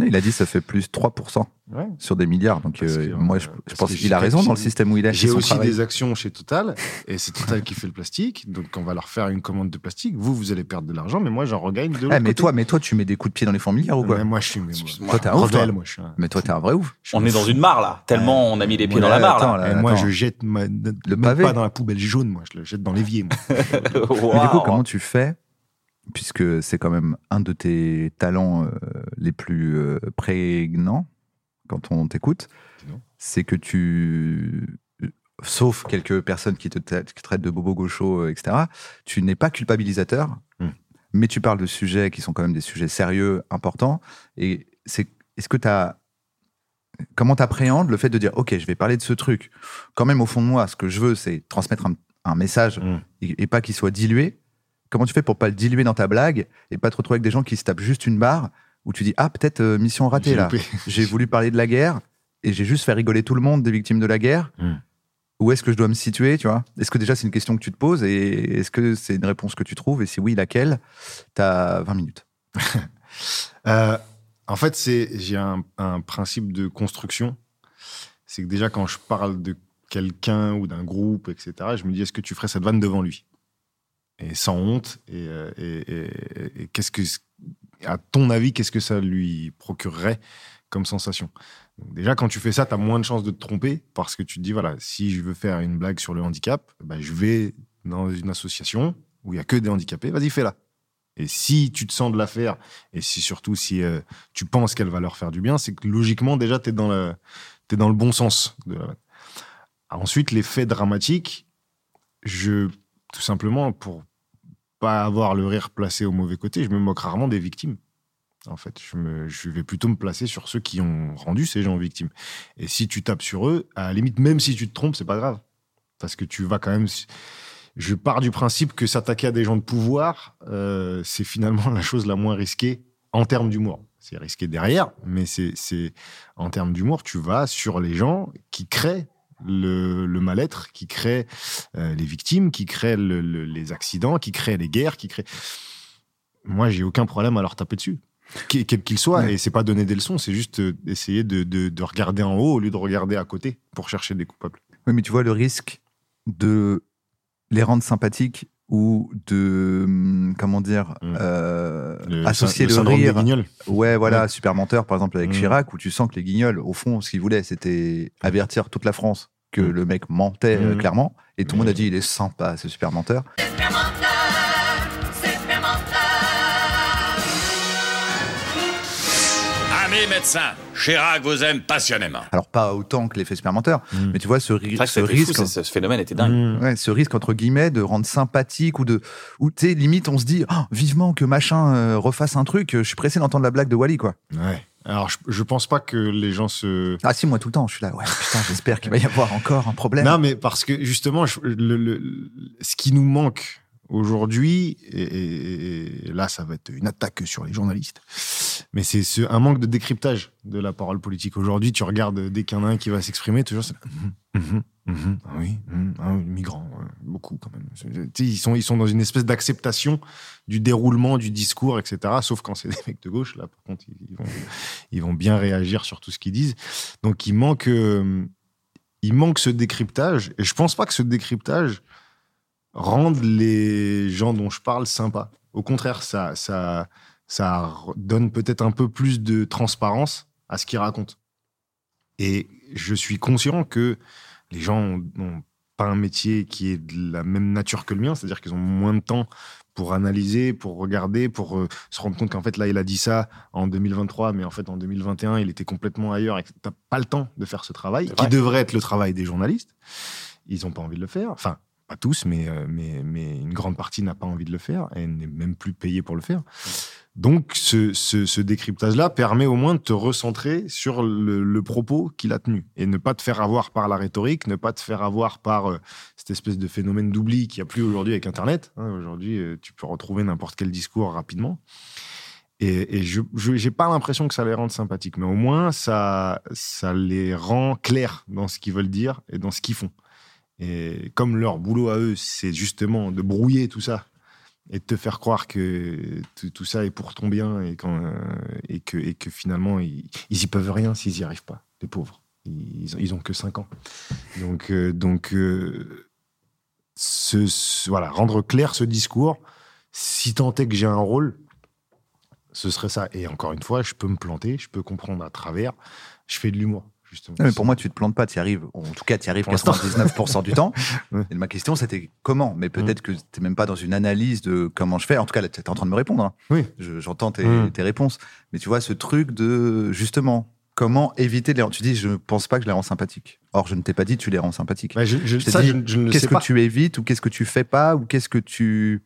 Il a dit ça fait plus 3% ouais. sur des milliards. Donc, euh, que, moi, euh, je, pense qu'il a raison dans le système où il est. J'ai aussi travail. des actions chez Total et c'est Total qui fait le plastique. Donc on va leur faire une commande de plastique. Vous, vous allez perdre de l'argent, mais moi j'en regagne de l'autre mais, côté. toi, mais toi, tu mets des coups de pied dans les fourmilières ou quoi Mais moi je suis. mais moi. Toi, t'es un ouf, rebelle, toi. moi, je suis un- Mais toi, t'es un vrai ouf. On est dans une mare là. Tellement on a mis les pieds dans la mare attends, là. là. Et moi, je jette ma, le Le pavé. pas dans la poubelle jaune, moi, je le jette dans l'évier. du coup, comment tu fais Puisque c'est quand même un de tes talents euh, les plus prégnants quand on t'écoute, c'est que tu, sauf quelques personnes qui te traitent de bobo gaucho, euh, etc., tu n'es pas culpabilisateur, Hmm. mais tu parles de sujets qui sont quand même des sujets sérieux, importants. Et c'est, est-ce que tu as comment t'appréhendes le fait de dire ok je vais parler de ce truc? Quand même au fond de moi ce que je veux c'est transmettre un, un message Mm. et, et pas qu'il soit dilué comment tu fais pour pas le diluer dans ta blague et pas te retrouver avec des gens qui se tapent juste une barre où tu dis ah peut-être euh, mission ratée là j'ai voulu parler de la guerre et j'ai juste fait rigoler tout le monde des victimes de la guerre Mm. où est-ce que je dois me situer tu vois? Est-ce que déjà c'est une question que tu te poses et est-ce que c'est une réponse que tu trouves? Et si oui laquelle? T'as 20 minutes Euh, en fait, c'est j'ai un, un principe de construction. C'est que déjà, quand je parle de quelqu'un ou d'un groupe, etc., je me dis est-ce que tu ferais cette vanne devant lui? Et sans honte. Et, euh, et- et- et qu'est-ce que, à ton avis, qu'est-ce que ça lui procurerait comme sensation? Déjà, quand tu fais ça, tu as moins de chances de te tromper parce que tu te dis voilà, si je veux faire une blague sur le handicap, bah, je vais dans une association où il y a que des handicapés. Vas-y, fais-la. Et si tu te sens de la faire, et si surtout si euh, tu penses qu'elle va leur faire du bien, c'est que logiquement, déjà, tu es, dans t'es dans le bon sens. Ensuite, les faits dramatiques, je, tout simplement, pour pas avoir le rire placé au mauvais côté, je me moque rarement des victimes. En fait, je, vais plutôt me placer sur ceux qui ont rendu ces gens victimes. Et si tu tapes sur eux, à la limite, même si tu te trompes, c'est pas grave. Parce que tu vas quand même. Je pars du principe que s'attaquer à des gens de pouvoir, euh, c'est finalement la chose la moins risquée en termes d'humour. C'est risqué derrière, mais c'est c'est- en termes d'humour, tu vas sur les gens qui créent le, le mal-être, qui créent euh, les victimes, qui le- le- les accidents, qui créent les guerres, qui créent. Moi, j'ai aucun problème à leur taper dessus, quel qu'il soit. Ouais. Et c'est pas donner des leçons, c'est juste euh, essayer de, de- de regarder en haut au lieu de regarder à côté pour chercher des coupables. Oui, mais tu vois le risque de les rendre sympathiques ou de, hum, comment dire, Mm. euh, Le- associer le le, syndrome des rire. Ouais, voilà, Ouais. Super Menteur, par exemple, avec Mm. Chirac, où tu sens que les guignols, au fond, ce qu'ils voulaient, c'était avertir toute la France que Mm. le mec mentait euh, clairement. Et tout le monde a dit, il est sympa, ce Super Menteur. Amis médecins, Chirac vous aime passionnément. Alors, pas autant que l'effet Super Menteur, Mm. mais tu vois, ce, ri- fou, risque. ce, ce phénomène était dingue. Mmh. Ouais, ce risque entre guillemets de rendre sympathique ou de ou tu sais limite on se dit Oh, vivement que machin euh, refasse un truc je suis pressé d'entendre la blague de Wally quoi Ouais. Alors, je, je pense pas que les gens se. ah si moi tout le temps je suis là ouais putain j'espère qu'il va y avoir encore un problème Non, mais parce que justement, je- le, le- ce qui nous manque aujourd'hui, et, là, ça va être une attaque sur les journalistes, mais c'est ce- un manque de décryptage de la parole politique. Aujourd'hui, tu regardes dès qu'il y en a un qui va s'exprimer, toujours c'est. Mhm, mhm, mhm, ah oui, mhm, ah oui, migrants, ouais, beaucoup quand même. Sais, Ils sont, ils sont dans une espèce d'acceptation du déroulement du discours, etc. Sauf quand c'est des mecs de gauche, là, par contre, ils, vont, bien réagir sur tout ce qu'ils disent. Donc, il manque. euh, il manque ce décryptage. Et je pense pas que ce décryptage rende les gens dont je parle sympas. Au contraire, ça, ça, ça donne peut-être un peu plus de transparence à ce qu'ils racontent. Et je suis conscient que les gens n'ont pas un métier qui est de la même nature que le mien, c'est-à-dire qu'ils ont moins de temps pour analyser, pour regarder, pour euh, se rendre compte qu'en fait, là, il a dit ça en 2023, mais en fait, en 2021, il était complètement ailleurs et que tu n'as pas le temps de faire ce travail, qui vrai. devrait être le travail des journalistes. Ils n'ont pas envie de le faire. Enfin, tous, mais, euh, mais, mais une grande partie n'a pas envie de le faire et n'est même plus payée pour le faire. Donc, ce, ce, décryptage-là permet au moins de te recentrer sur le, propos qu'il a tenu et ne pas te faire avoir par la rhétorique, ne pas te faire avoir par euh, cette espèce de phénomène d'oubli qu'il n'y a plus aujourd'hui avec Internet. hein. aujourd'hui, euh, tu peux retrouver n'importe quel discours rapidement. Et, et je n'ai pas l'impression que ça les rende sympathiques, mais au moins, ça, ça les rend clairs dans ce qu'ils veulent dire et dans ce qu'ils font. Et comme leur boulot à eux, c'est justement de brouiller tout ça et de te faire croire que tout, ça est pour ton bien et, que, finalement, ils, ils y peuvent rien s'ils y arrivent pas, les pauvres. Ils, ils ont que 5 ans. Donc, euh, euh, voilà, rendre clair ce discours, si tant est que j'ai un rôle, ce serait ça. Et encore une fois, je peux me planter, je peux comprendre à travers. Je fais de l'humour, justement. Non, mais pour moi, tu te plantes pas, tu y arrives. En tout cas, tu y arrives Pour l'instant. 99% du temps. Et ma question, c'était comment? Mais peut-être que tu n'es même pas dans une analyse de comment je fais. En tout cas, tu es en train de me répondre. hein. Oui. Je- J'entends tes, Mm. tes réponses. Mais tu vois, ce truc de justement, comment éviter de les. Tu dis, je ne pense pas que je les rends sympathiques. Or, je ne t'ai pas dit, tu les rends sympathiques. Ouais, je, je- Je t'ai ça, dit, je, je ne le Qu'est-ce que pas. tu évites ou qu'est-ce que tu fais pas ou qu'est-ce que tu.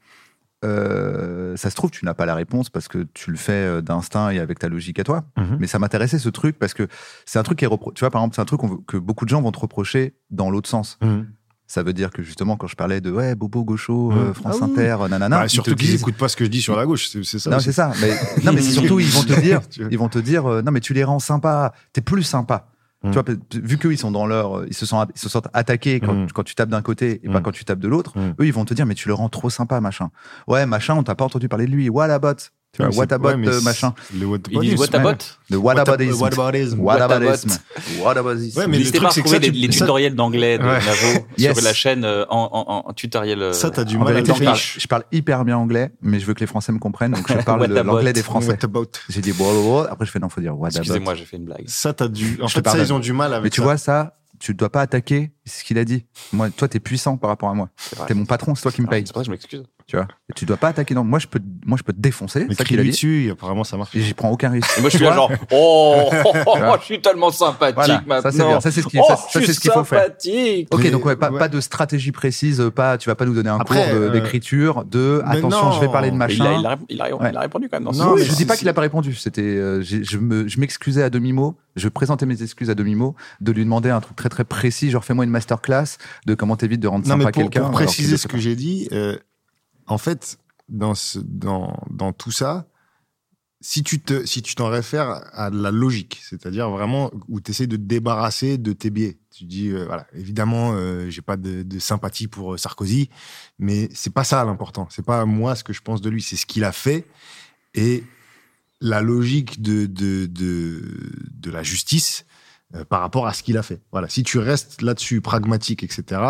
Euh, ça se trouve, tu n'as pas la réponse parce que tu le fais euh, d'instinct et avec ta logique à toi. Mhm. Mais ça m'intéressait ce truc parce que c'est un truc qui est repro- Tu vois, par exemple, c'est un truc veut- que beaucoup de gens vont te reprocher dans l'autre sens. Mhm. Ça veut dire que justement, quand je parlais de ouais, Bobo Gaucho, Mhm. euh, France Ah oui. Inter, nanana, Bah, surtout qu'ils n'écoutent pas ce que je dis sur la gauche, c'est ça. Non, c'est ça. Mais, non, mais c'est surtout, ils vont te dire, ils vont te dire, euh, non, mais tu les rends sympas, t'es plus sympa. Mm. Tu vois, peut- vu qu'eux, ils sont dans leur, ils se sentent, ils se sentent attaqués quand, Mm. quand tu tapes d'un côté et pas Mm. quand tu tapes de l'autre. Mm. Eux, ils vont te dire, mais tu le rends trop sympa, machin. Ouais, machin, on t'a pas entendu parler de lui. What about? Tu vois, what about, ouais, euh, machin? Le what Ils disent about? What is- about De What ab- whataboutism. whataboutism. Whataboutism. Whataboutism. Ouais, mais le N'hésitez truc, pas à c'est que retrouver ça, les, tu- tutoriels d'anglais de Ouais. Navo Yes. sur la chaîne euh, en, en- en tutoriel. euh, Ça, t'as du mal à vérité, je parle, définir. je parle hyper bien anglais, mais je veux que les Français me comprennent, donc je parle What le- about? l'anglais des Français. What about? J'ai dit blablabla, après je fais non, faut dire what about? Excusez-moi, j'ai fait une blague. Ça, t'as du. En fait, ça, ils ont du mal avec Mais tu vois, ça, tu dois pas attaquer c'est ce qu'il a dit. Moi, toi, t'es puissant par rapport à moi. Vrai. T'es mon patron, c'est toi qui me Ah, paye. C'est pour ça que je m'excuse. Tu vois. Et tu dois pas attaquer. Non, moi, je peux, moi, je peux te défoncer. Mais C'est ça qu'il a dit. dessus, apparemment, ça marche. Et j'y prends aucun risque. Et moi, je suis là, genre, oh, vois. je suis tellement sympathique Voilà, maintenant. ça c'est bien. Ça c'est ce qui- oh, suis ce qu'il faut faire. sympathique. Ok, donc ouais, pas, ouais. pas de stratégie précise, pas, tu vas pas nous donner un Après, cours de- euh, d'écriture, de attention, non. je vais parler de Il machin. a, il, a, il, a, Ouais. il a répondu quand même dans Non, ce Non, mais je dis pas qu'il a pas répondu. C'était, euh, je me, je m'excusais à demi mot. Je présentais mes excuses à demi mot, de lui demander un truc très très précis, genre fais-moi une masterclass de comment t'évites de rendre sympa quelqu'un. pour qu'il préciser ce que j'ai dit, euh, en fait, dans, tout ça, si tu t'en réfères à la logique, c'est-à-dire vraiment où tu essaies de te débarrasser de tes biais. Tu dis, euh, voilà, évidemment, euh, j'ai pas de, sympathie pour euh, Sarkozy, mais c'est pas ça l'important. C'est pas moi ce que je pense de lui, c'est ce qu'il a fait et la logique de la justice euh, par rapport à ce qu'il a fait. Voilà, si tu restes là-dessus pragmatique, etc.,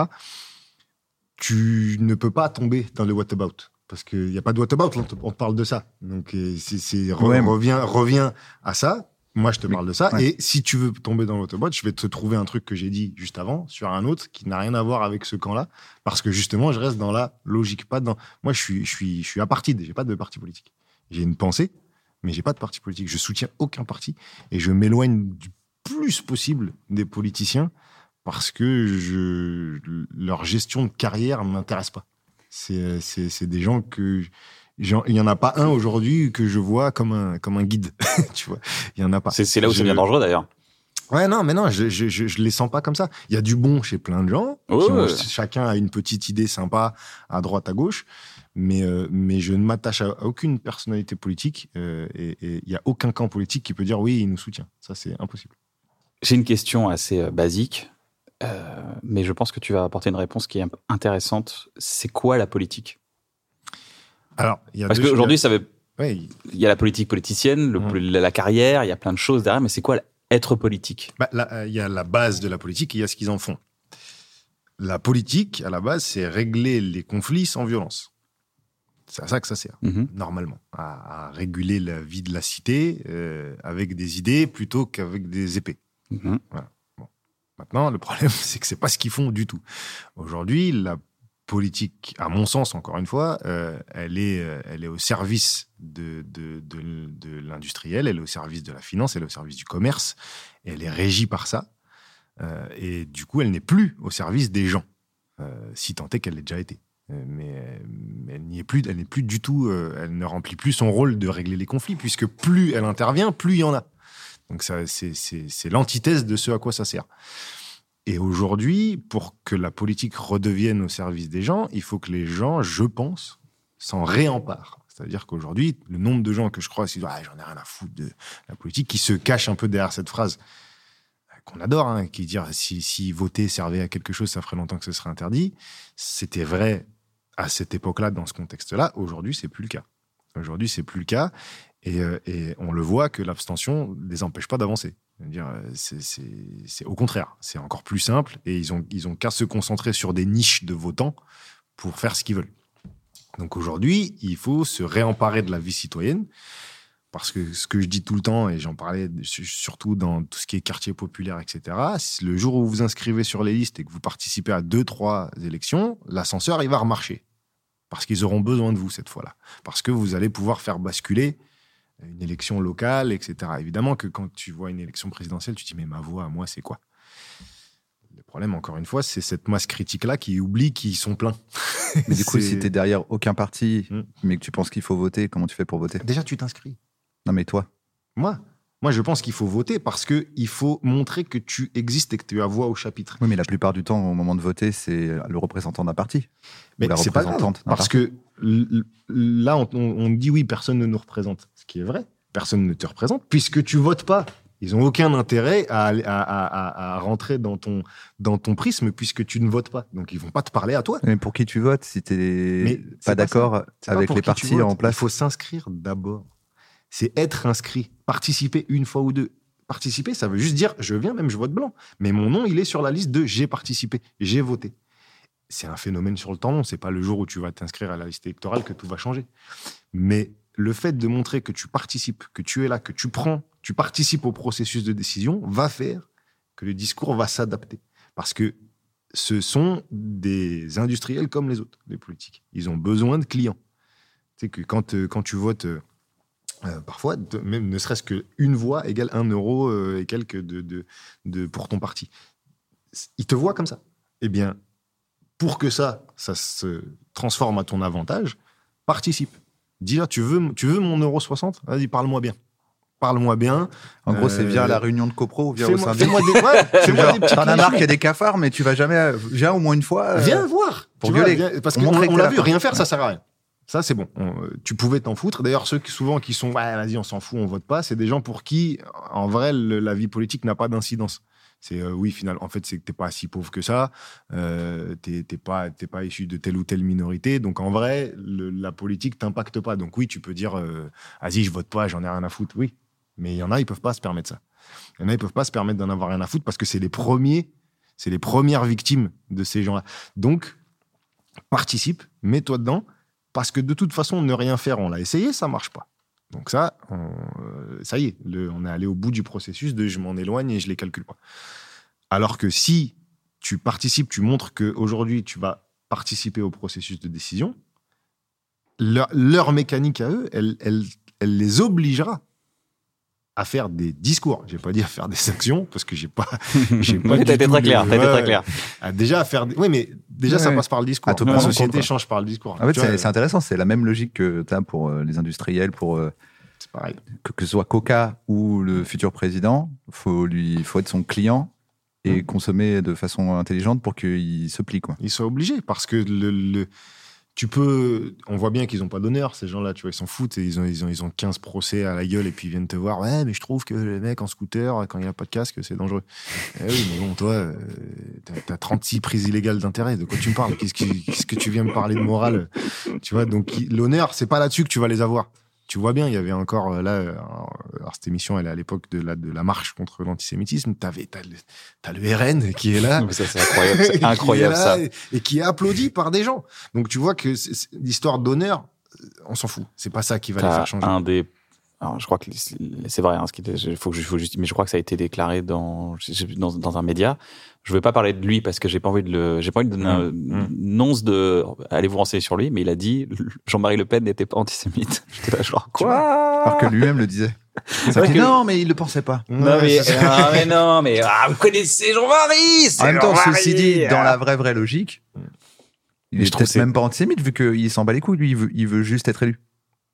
tu ne peux pas tomber dans le whatabout. Parce qu'il n'y a pas de whatabout, on te, on te parle de ça. Donc, euh, c'est, Ouais, reviens, reviens à ça. Moi, je te parle de ça. ouais. Et si tu veux tomber dans le whatabout, je vais te trouver un truc que j'ai dit juste avant sur un autre qui n'a rien à voir avec ce camp-là. Parce que justement, je reste dans la logique. Pas dans... Moi, je suis, je suis, je suis apartide. J'ai pas de parti politique. J'ai une pensée, mais j'ai pas de parti politique. Je soutiens aucun parti. Et je m'éloigne du plus possible des politiciens parce que je, leur gestion de carrière ne m'intéresse pas. C'est, c'est, c'est des gens que. Il n'y en a pas un aujourd'hui que je vois comme un, comme un guide. tu vois, il n'y en a pas. C'est c'est là où Je- ça devient dangereux d'ailleurs. Ouais, non, mais non, je, je, je, je les sens pas comme ça. Il y a du bon chez plein de gens. Ouais, qui ont- ouais. chacun a une petite idée sympa à droite, à gauche. Mais, euh, mais je ne m'attache à aucune personnalité politique. euh, et et il n'y a aucun camp politique qui peut dire oui, il nous soutient. Ça, c'est impossible. J'ai une question assez euh, basique, euh, mais je pense que tu vas apporter une réponse qui est intéressante. C'est quoi la politique? Alors, y a Parce qu'aujourd'hui, ça veut- il y a la politique politicienne, le- Mhm. la, la carrière, il y a plein de choses derrière, mais c'est quoi être politique? Bah, euh, il y a la base de la politique et il y a ce qu'ils en font. La politique, à la base, c'est régler les conflits sans violence. C'est à ça que ça sert, Mhm. normalement. À, à réguler la vie de la cité euh, avec des idées plutôt qu'avec des épées. Mhm. Maintenant, le problème, c'est que c'est pas ce qu'ils font du tout. Aujourd'hui, la politique, à mon sens, encore une fois, euh, elle, est, euh, elle est au service de, de, de, l'industriel, elle est au service de la finance, elle est au service du commerce, elle est régie par ça. Euh, et du coup, elle n'est plus au service des gens, si tant est qu'elle l'ait déjà été. Mais, mais elle n'y est plus, elle n'est plus du tout, elle ne remplit plus son rôle de régler les conflits, puisque plus elle intervient, plus il y en a. Donc c'est l'antithèse de ce à quoi ça sert. Et aujourd'hui, pour que la politique redevienne au service des gens, il faut que les gens, je pense, s'en réemparent. C'est-à-dire qu'aujourd'hui, le nombre de gens que je crois, qui disent ah, j'en ai rien à foutre de la politique, qui se cachent un peu derrière cette phrase euh, qu'on adore, hein, qui dit si, si voter servait à quelque chose, ça ferait longtemps que ce serait interdit. C'était vrai à cette époque-là, dans ce contexte-là. Aujourd'hui, c'est plus le cas. Aujourd'hui, c'est plus le cas. Et, euh, et on le voit que l'abstention ne les empêche pas d'avancer. Euh, C'est au contraire, c'est encore plus simple et ils ont, ils ont qu'à se concentrer sur des niches de votants pour faire ce qu'ils veulent. Donc aujourd'hui, il faut se réemparer de la vie citoyenne parce que ce que je dis tout le temps, et j'en parlais su- surtout dans tout ce qui est quartier populaire, etc., le jour où vous vous inscrivez sur les listes et que vous participez à deux, trois élections, l'ascenseur, il va remarcher. Parce qu'ils auront besoin de vous cette fois-là. Parce que vous allez pouvoir faire basculer une élection locale, etc. Évidemment que quand tu vois une élection présidentielle, tu te dis, mais ma voix, à moi, c'est quoi? Le problème, encore une fois, c'est cette masse critique-là qui oublie qu'ils sont pleins. Mais du coup, si t'es derrière aucun parti, Mm. mais que tu penses qu'il faut voter, comment tu fais pour voter? Déjà, tu t'inscris. Non, mais toi? Moi, moi, je pense qu'il faut voter parce que il faut montrer que tu existes et que tu as voix au chapitre. Oui, mais la plupart du temps, au moment de voter, c'est le représentant d'un parti. Mais la c'est pas grave, parce que là, on, dit oui, personne ne nous représente, ce qui est vrai. Personne ne te représente puisque tu votes pas. Ils ont aucun intérêt à, à- à- à- à rentrer dans ton, dans ton prisme puisque tu ne votes pas. Donc ils vont pas te parler à toi. Mais pour qui tu votes si t'es c'est pas pas d'accord pas avec les tu partis en Il place faut s'inscrire d'abord. C'est être inscrit, participer une fois ou deux. Participer, ça veut juste dire je viens, même je vote blanc. Mais mon nom, il est sur la liste de j'ai participé, j'ai voté. C'est un phénomène sur le temps long. C'est pas le jour où tu vas t'inscrire à la liste électorale que tout va changer. Mais le fait de montrer que tu participes, que tu es là, que tu prends, tu participes au processus de décision, va faire que le discours va s'adapter. Parce que ce sont des industriels comme les autres, les politiques. Ils ont besoin de clients. Tu sais que quand, euh, quand tu votes, euh, euh, parfois, même ne serait-ce qu'une voix égale un euro et quelques de, de, de- pour ton parti. Ils te voient comme ça. Eh bien, pour que ça, ça se transforme à ton avantage, participe. Dis là, tu veux, tu veux mon euro 60 Vas-y, parle-moi bien. Parle-moi bien. En gros, c'est Euh, via la réunion de copro ou via au Fais-moi syndic. fais-moi des, ouais, des petits T'en as clichés. marre qu'il y a des cafards, mais tu vas jamais. Viens au moins une fois. euh, Viens voir. pour Tu vois, viens- parce qu'on on l'a vu, rien faire, ça sert à rien. Ça, c'est bon. On- euh, tu pouvais t'en foutre. D'ailleurs, ceux qui souvent qui sont, ouais, vas-y, on s'en fout, on vote pas, c'est des gens pour qui, en vrai, le- la vie politique n'a pas d'incidence. C'est euh, oui, finalement, en fait, c'est que t'es pas si pauvre que ça. Euh, t'es pas, pas issu de telle ou telle minorité. Donc, en vrai, la politique t'impacte pas. Donc, oui, tu peux dire, euh, vas-y, je vote pas, j'en ai rien à foutre. Oui, mais il y en a, ils peuvent pas se permettre ça. Il y en a, ils peuvent pas se permettre d'en avoir rien à foutre parce que c'est les premiers, c'est les premières victimes de ces gens-là. Donc, participe, mets-toi dedans, parce que de toute façon, ne rien faire, on l'a essayé, ça marche pas. Donc ça, on- euh, ça y est, on est allé au bout du processus de je m'en éloigne et je les calcule pas. Alors que si tu participes, tu montres qu'aujourd'hui, tu vas participer au processus de décision, leur, leur mécanique à eux, elle, elle, elle les obligera à faire des discours. J'ai pas dit à faire des actions parce que j'ai pas. j'ai pas été très clair, t'as été très clair. déjà à faire. des- Oui, mais déjà ça passe par le discours. La société compte, change par le discours. En fait, c'est c'est intéressant. C'est la même logique que tu as pour euh, les industriels, pour euh, c'est pareil. que, que ce soit Coca ou le futur président. Faut lui, faut être son client et consommer de façon intelligente pour qu'il se plie, quoi. Ils sont obligés parce que le, le- tu peux. On voit bien qu'ils n'ont pas d'honneur, ces gens-là, tu vois, ils s'en foutent et ils ont, ils, ont, ils ont 15 procès à la gueule et puis ils viennent te voir. Ouais, mais je trouve que le mec en scooter, quand il a pas de casque, c'est dangereux. Eh oui, mais bon, toi, euh, t'as- t'as 36 prises illégales d'intérêt. De quoi tu me parles? Qu'est-ce que tu viens me parler de morale? Tu vois, donc l'honneur, c'est pas là-dessus que tu vas les avoir. Tu vois bien, il y avait encore euh, là, euh, alors cette émission, elle est à l'époque de la, de la marche contre l'antisémitisme. T'avais, t'as le, t'as le RN qui est là, ça, c'est incroyable, c'est incroyable là ça. Et, et qui est applaudi par des gens. Donc tu vois que l'histoire d'honneur, euh, on s'en fout. C'est pas ça qui va les faire changer. un des alors, je crois que c'est vrai, hein, ce qu'il il faut faut juste, mais je crois que ça a été déclaré dans, dans, dans un média. Je veux pas parler de lui parce que j'ai pas envie de le, j'ai pas envie de donner un Mmh. nonce de, allez vous renseigner sur lui, mais il a dit Jean-Marie Le Pen n'était pas antisémite. J'étais là, genre, quoi? Alors que lui-même le disait. Ça vrai fait, que- Non, mais il le pensait pas. Non mais, ah, mais non mais ah, vous connaissez Jean-Marie c'est En même temps, ceci dit, dans la vraie vraie logique, il Mais est peut-être même pas antisémite vu qu'il s'en bat les couilles. Lui, il veut, il veut juste être élu.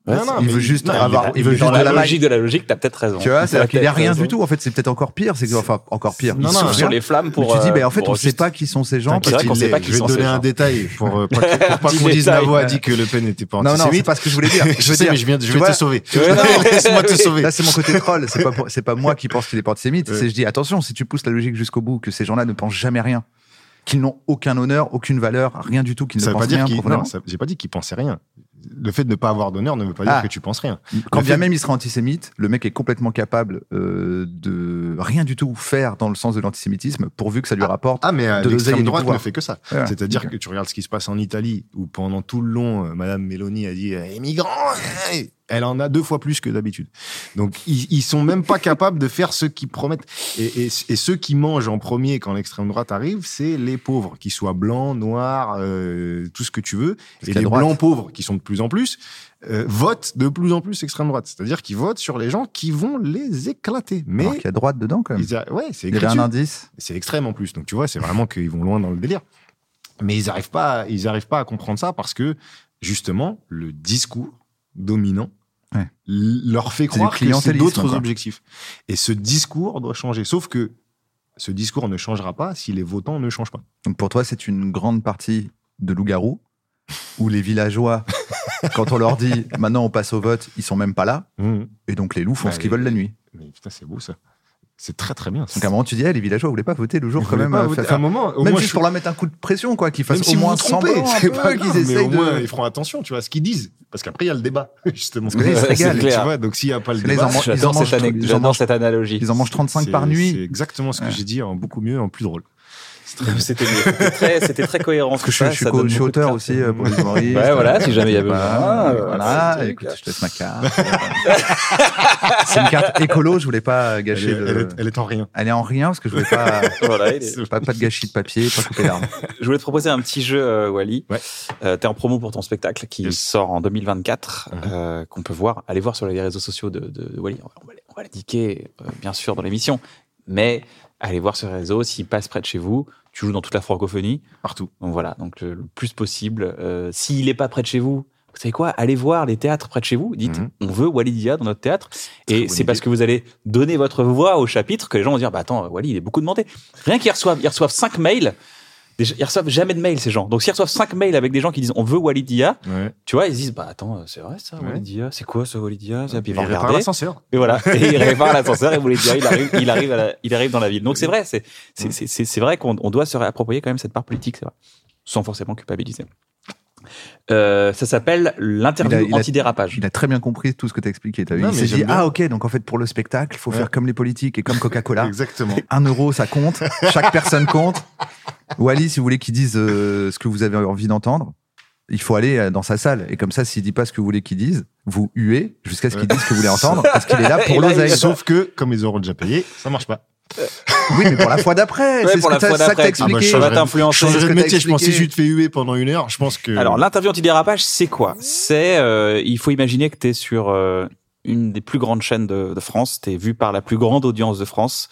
Ouais, Non, non, il mais veut juste non, avoir- il veut juste de la logique de la logique, t'as peut-être raison. Tu vois, c'est-à-dire qu'il est peut-être rien raison. du tout. En fait, c'est peut-être encore pire. C'est enfin, encore pire. Non, non, sur les flammes pour. Mais tu dis, euh, ben, en fait, on sait pas qui sont ces gens. C'est parce qu'on qu'ils sait pas qui Je vais sont te donner un détail pour, euh, pas pour pas qu'on dise Navo a dit que Le Pen n'était pas Non, non, c'est antisémite. pas ce que je voulais dire. je sais, mais je, viens, je vais te sauver. Laisse-moi te sauver. Là, c'est mon côté troll. C'est pas, c'est pas moi qui pense qu'il est pas antisémite. C'est je dis attention, si tu pousses la logique jusqu'au bout, que ces gens-là ne pensent jamais rien, qu'ils n'ont aucun honneur, aucune valeur, rien du tout, qu'ils ne pensent rien j'ai pas dit qu'il pensait rien. Le fait de ne pas avoir d'honneur ne veut pas dire Ah. que tu penses rien. Quand Le bien fait- même il sera antisémite, le mec est complètement capable euh, de rien du tout faire dans le sens de l'antisémitisme, pourvu que ça lui rapporte. Ah, mais euh, l'extrême droite ne fait que ça. C'est-à-dire que tu regardes ce qui se passe en Italie, où pendant tout le long, euh, Madame Mélanie a dit euh, immigrants, euh, elle en a deux fois plus que d'habitude. Donc ils, ils sont même pas capables de faire ce qu'ils promettent. Et, et, et ceux qui mangent en premier quand l'extrême droite arrive, c'est les pauvres, qu'ils soient blancs, noirs, euh, tout ce que tu veux. Parce et les droite- blancs pauvres, qui sont de plus en plus, euh, votent de plus en plus extrême droite. C'est-à-dire qu'ils votent sur les gens qui vont les éclater. Mais Alors qu'il y a droite dedans quand même. ils a- ouais, c'est Il y avait un indice. C'est extrême en plus. Donc tu vois, c'est vraiment qu'ils vont loin dans le délire. Mais ils n'arrivent pas, ils arrivent pas à comprendre ça parce que justement le discours dominant Ouais. leur fait croire que c'est d'autres objectifs. Et ce discours doit changer. Sauf que ce discours ne changera pas si les votants ne changent pas. Donc pour toi, c'est une grande partie de loup-garou où les villageois, quand on leur dit maintenant on passe au vote, ils sont même pas là. Et donc les loups font Bah, ce qu'ils veulent la nuit. Mais putain, c'est beau ça. C'est très très bien. Donc à un moment, tu dis, eh, les villageois voulaient pas voter le jour Ils quand même. pas voter. faire- à un moment, au même moins, juste je- pour leur mettre un coup de pression, quoi, qu'ils même fassent si au moins un c'est pas qu'ils essayent au moins de. ils feront attention, tu vois, à ce qu'ils disent, parce qu'après il y a le débat justement. Parce que là, ils se Ouais, régalent, c'est Tu clair. vois, donc s'il n'y a pas le débat, enfants- ils en J'adore mangent cette, cette analogie. Ils en mangent 35 c'est- par C'est nuit. exactement ce que j'ai dit en beaucoup mieux, en plus drôle. C'était très, c'était très cohérent. Parce que je, suis- je suis je suis auteur aussi euh, pour les humoristes. Ouais, voilà, si jamais il y a Voilà, besoin, Voilà, c'est le écoute, je te laisse ma carte. C'est une carte écolo, je voulais pas Elle gâcher est, le. elle est- elle est en rien. Elle est en rien parce que je voulais pas. Voilà, il est- pas, pas de gâchis de papier, pas couper l'arme. Je voulais te proposer un petit jeu, euh, Wally. Ouais. Euh, T'es en promo pour ton spectacle qui Yes. sort en 2024, Mhm. euh, qu'on peut voir. Allez voir sur les réseaux sociaux de, de, de Wally. On va, on va- on va l'indiquer, euh, bien sûr, dans l'émission. Mais allez voir sur les réseaux. S'il passe près de chez vous, tu joues dans toute la francophonie. Partout. Donc voilà, donc le, plus possible. Euh, S'il n'est pas près de chez vous, vous savez quoi Allez voir les théâtres près de chez vous. Dites, Mhm. on veut Wally Dia dans notre théâtre. Et c'est parce que vous allez donner votre voix au chapitre que les gens vont dire, bah attends, Wally, il est beaucoup demandé. Rien qu'ils reçoivent, ils reçoivent 5 mails. Ils reçoivent jamais de mails, ces gens. Donc s'ils reçoivent 5 mails avec des gens qui disent, on veut Wally Dia, Ouais. tu vois, ils se disent, bah attends, euh, c'est vrai ça, Ouais. Wally Dia C'est quoi ce Wally Dia Ça, Puis ils Il vont regarder. l'ascenseur. Et voilà, et il répare l'ascenseur et dire, il arrive, il arrive, à la- il arrive dans la ville. Donc c'est vrai, c'est c'est- c'est c'est- c'est vrai qu'on on doit se réapproprier quand même cette part politique, c'est vrai, sans forcément culpabiliser. Euh, ça s'appelle l'interview il a- anti-dérapage. Il a très bien compris tout ce que tu as expliqué. T'as vu Non, il s'est dit, bien. ah ok, donc en fait pour le spectacle, il faut Ouais. faire comme les politiques et comme Coca-Cola. Exactement. Un euro, ça compte. Chaque personne compte. Wally, si vous voulez qu'il dise euh, ce que vous avez envie d'entendre, il faut aller euh, dans sa salle. Et comme ça, s'il dit pas ce que vous voulez qu'il dise, vous huez jusqu'à ce qu'il Ouais. dise ce que vous voulez entendre, parce qu'il est là pour l'oseille. il- Sauf que, comme ils auront déjà payé, ça marche pas. Oui, mais pour la fois d'après. Ouais, c'est pour ce la fois d'après. Ah bah, expliqué. ça va t'influencer. Changer de métier, je pense. Si je te fais huer pendant une heure, je pense que. Alors l'interview anti-dérapage, c'est quoi? C'est, euh, il faut imaginer que tu es sur euh, une des plus grandes chaînes de, de France, tu es vu par la plus grande audience de France.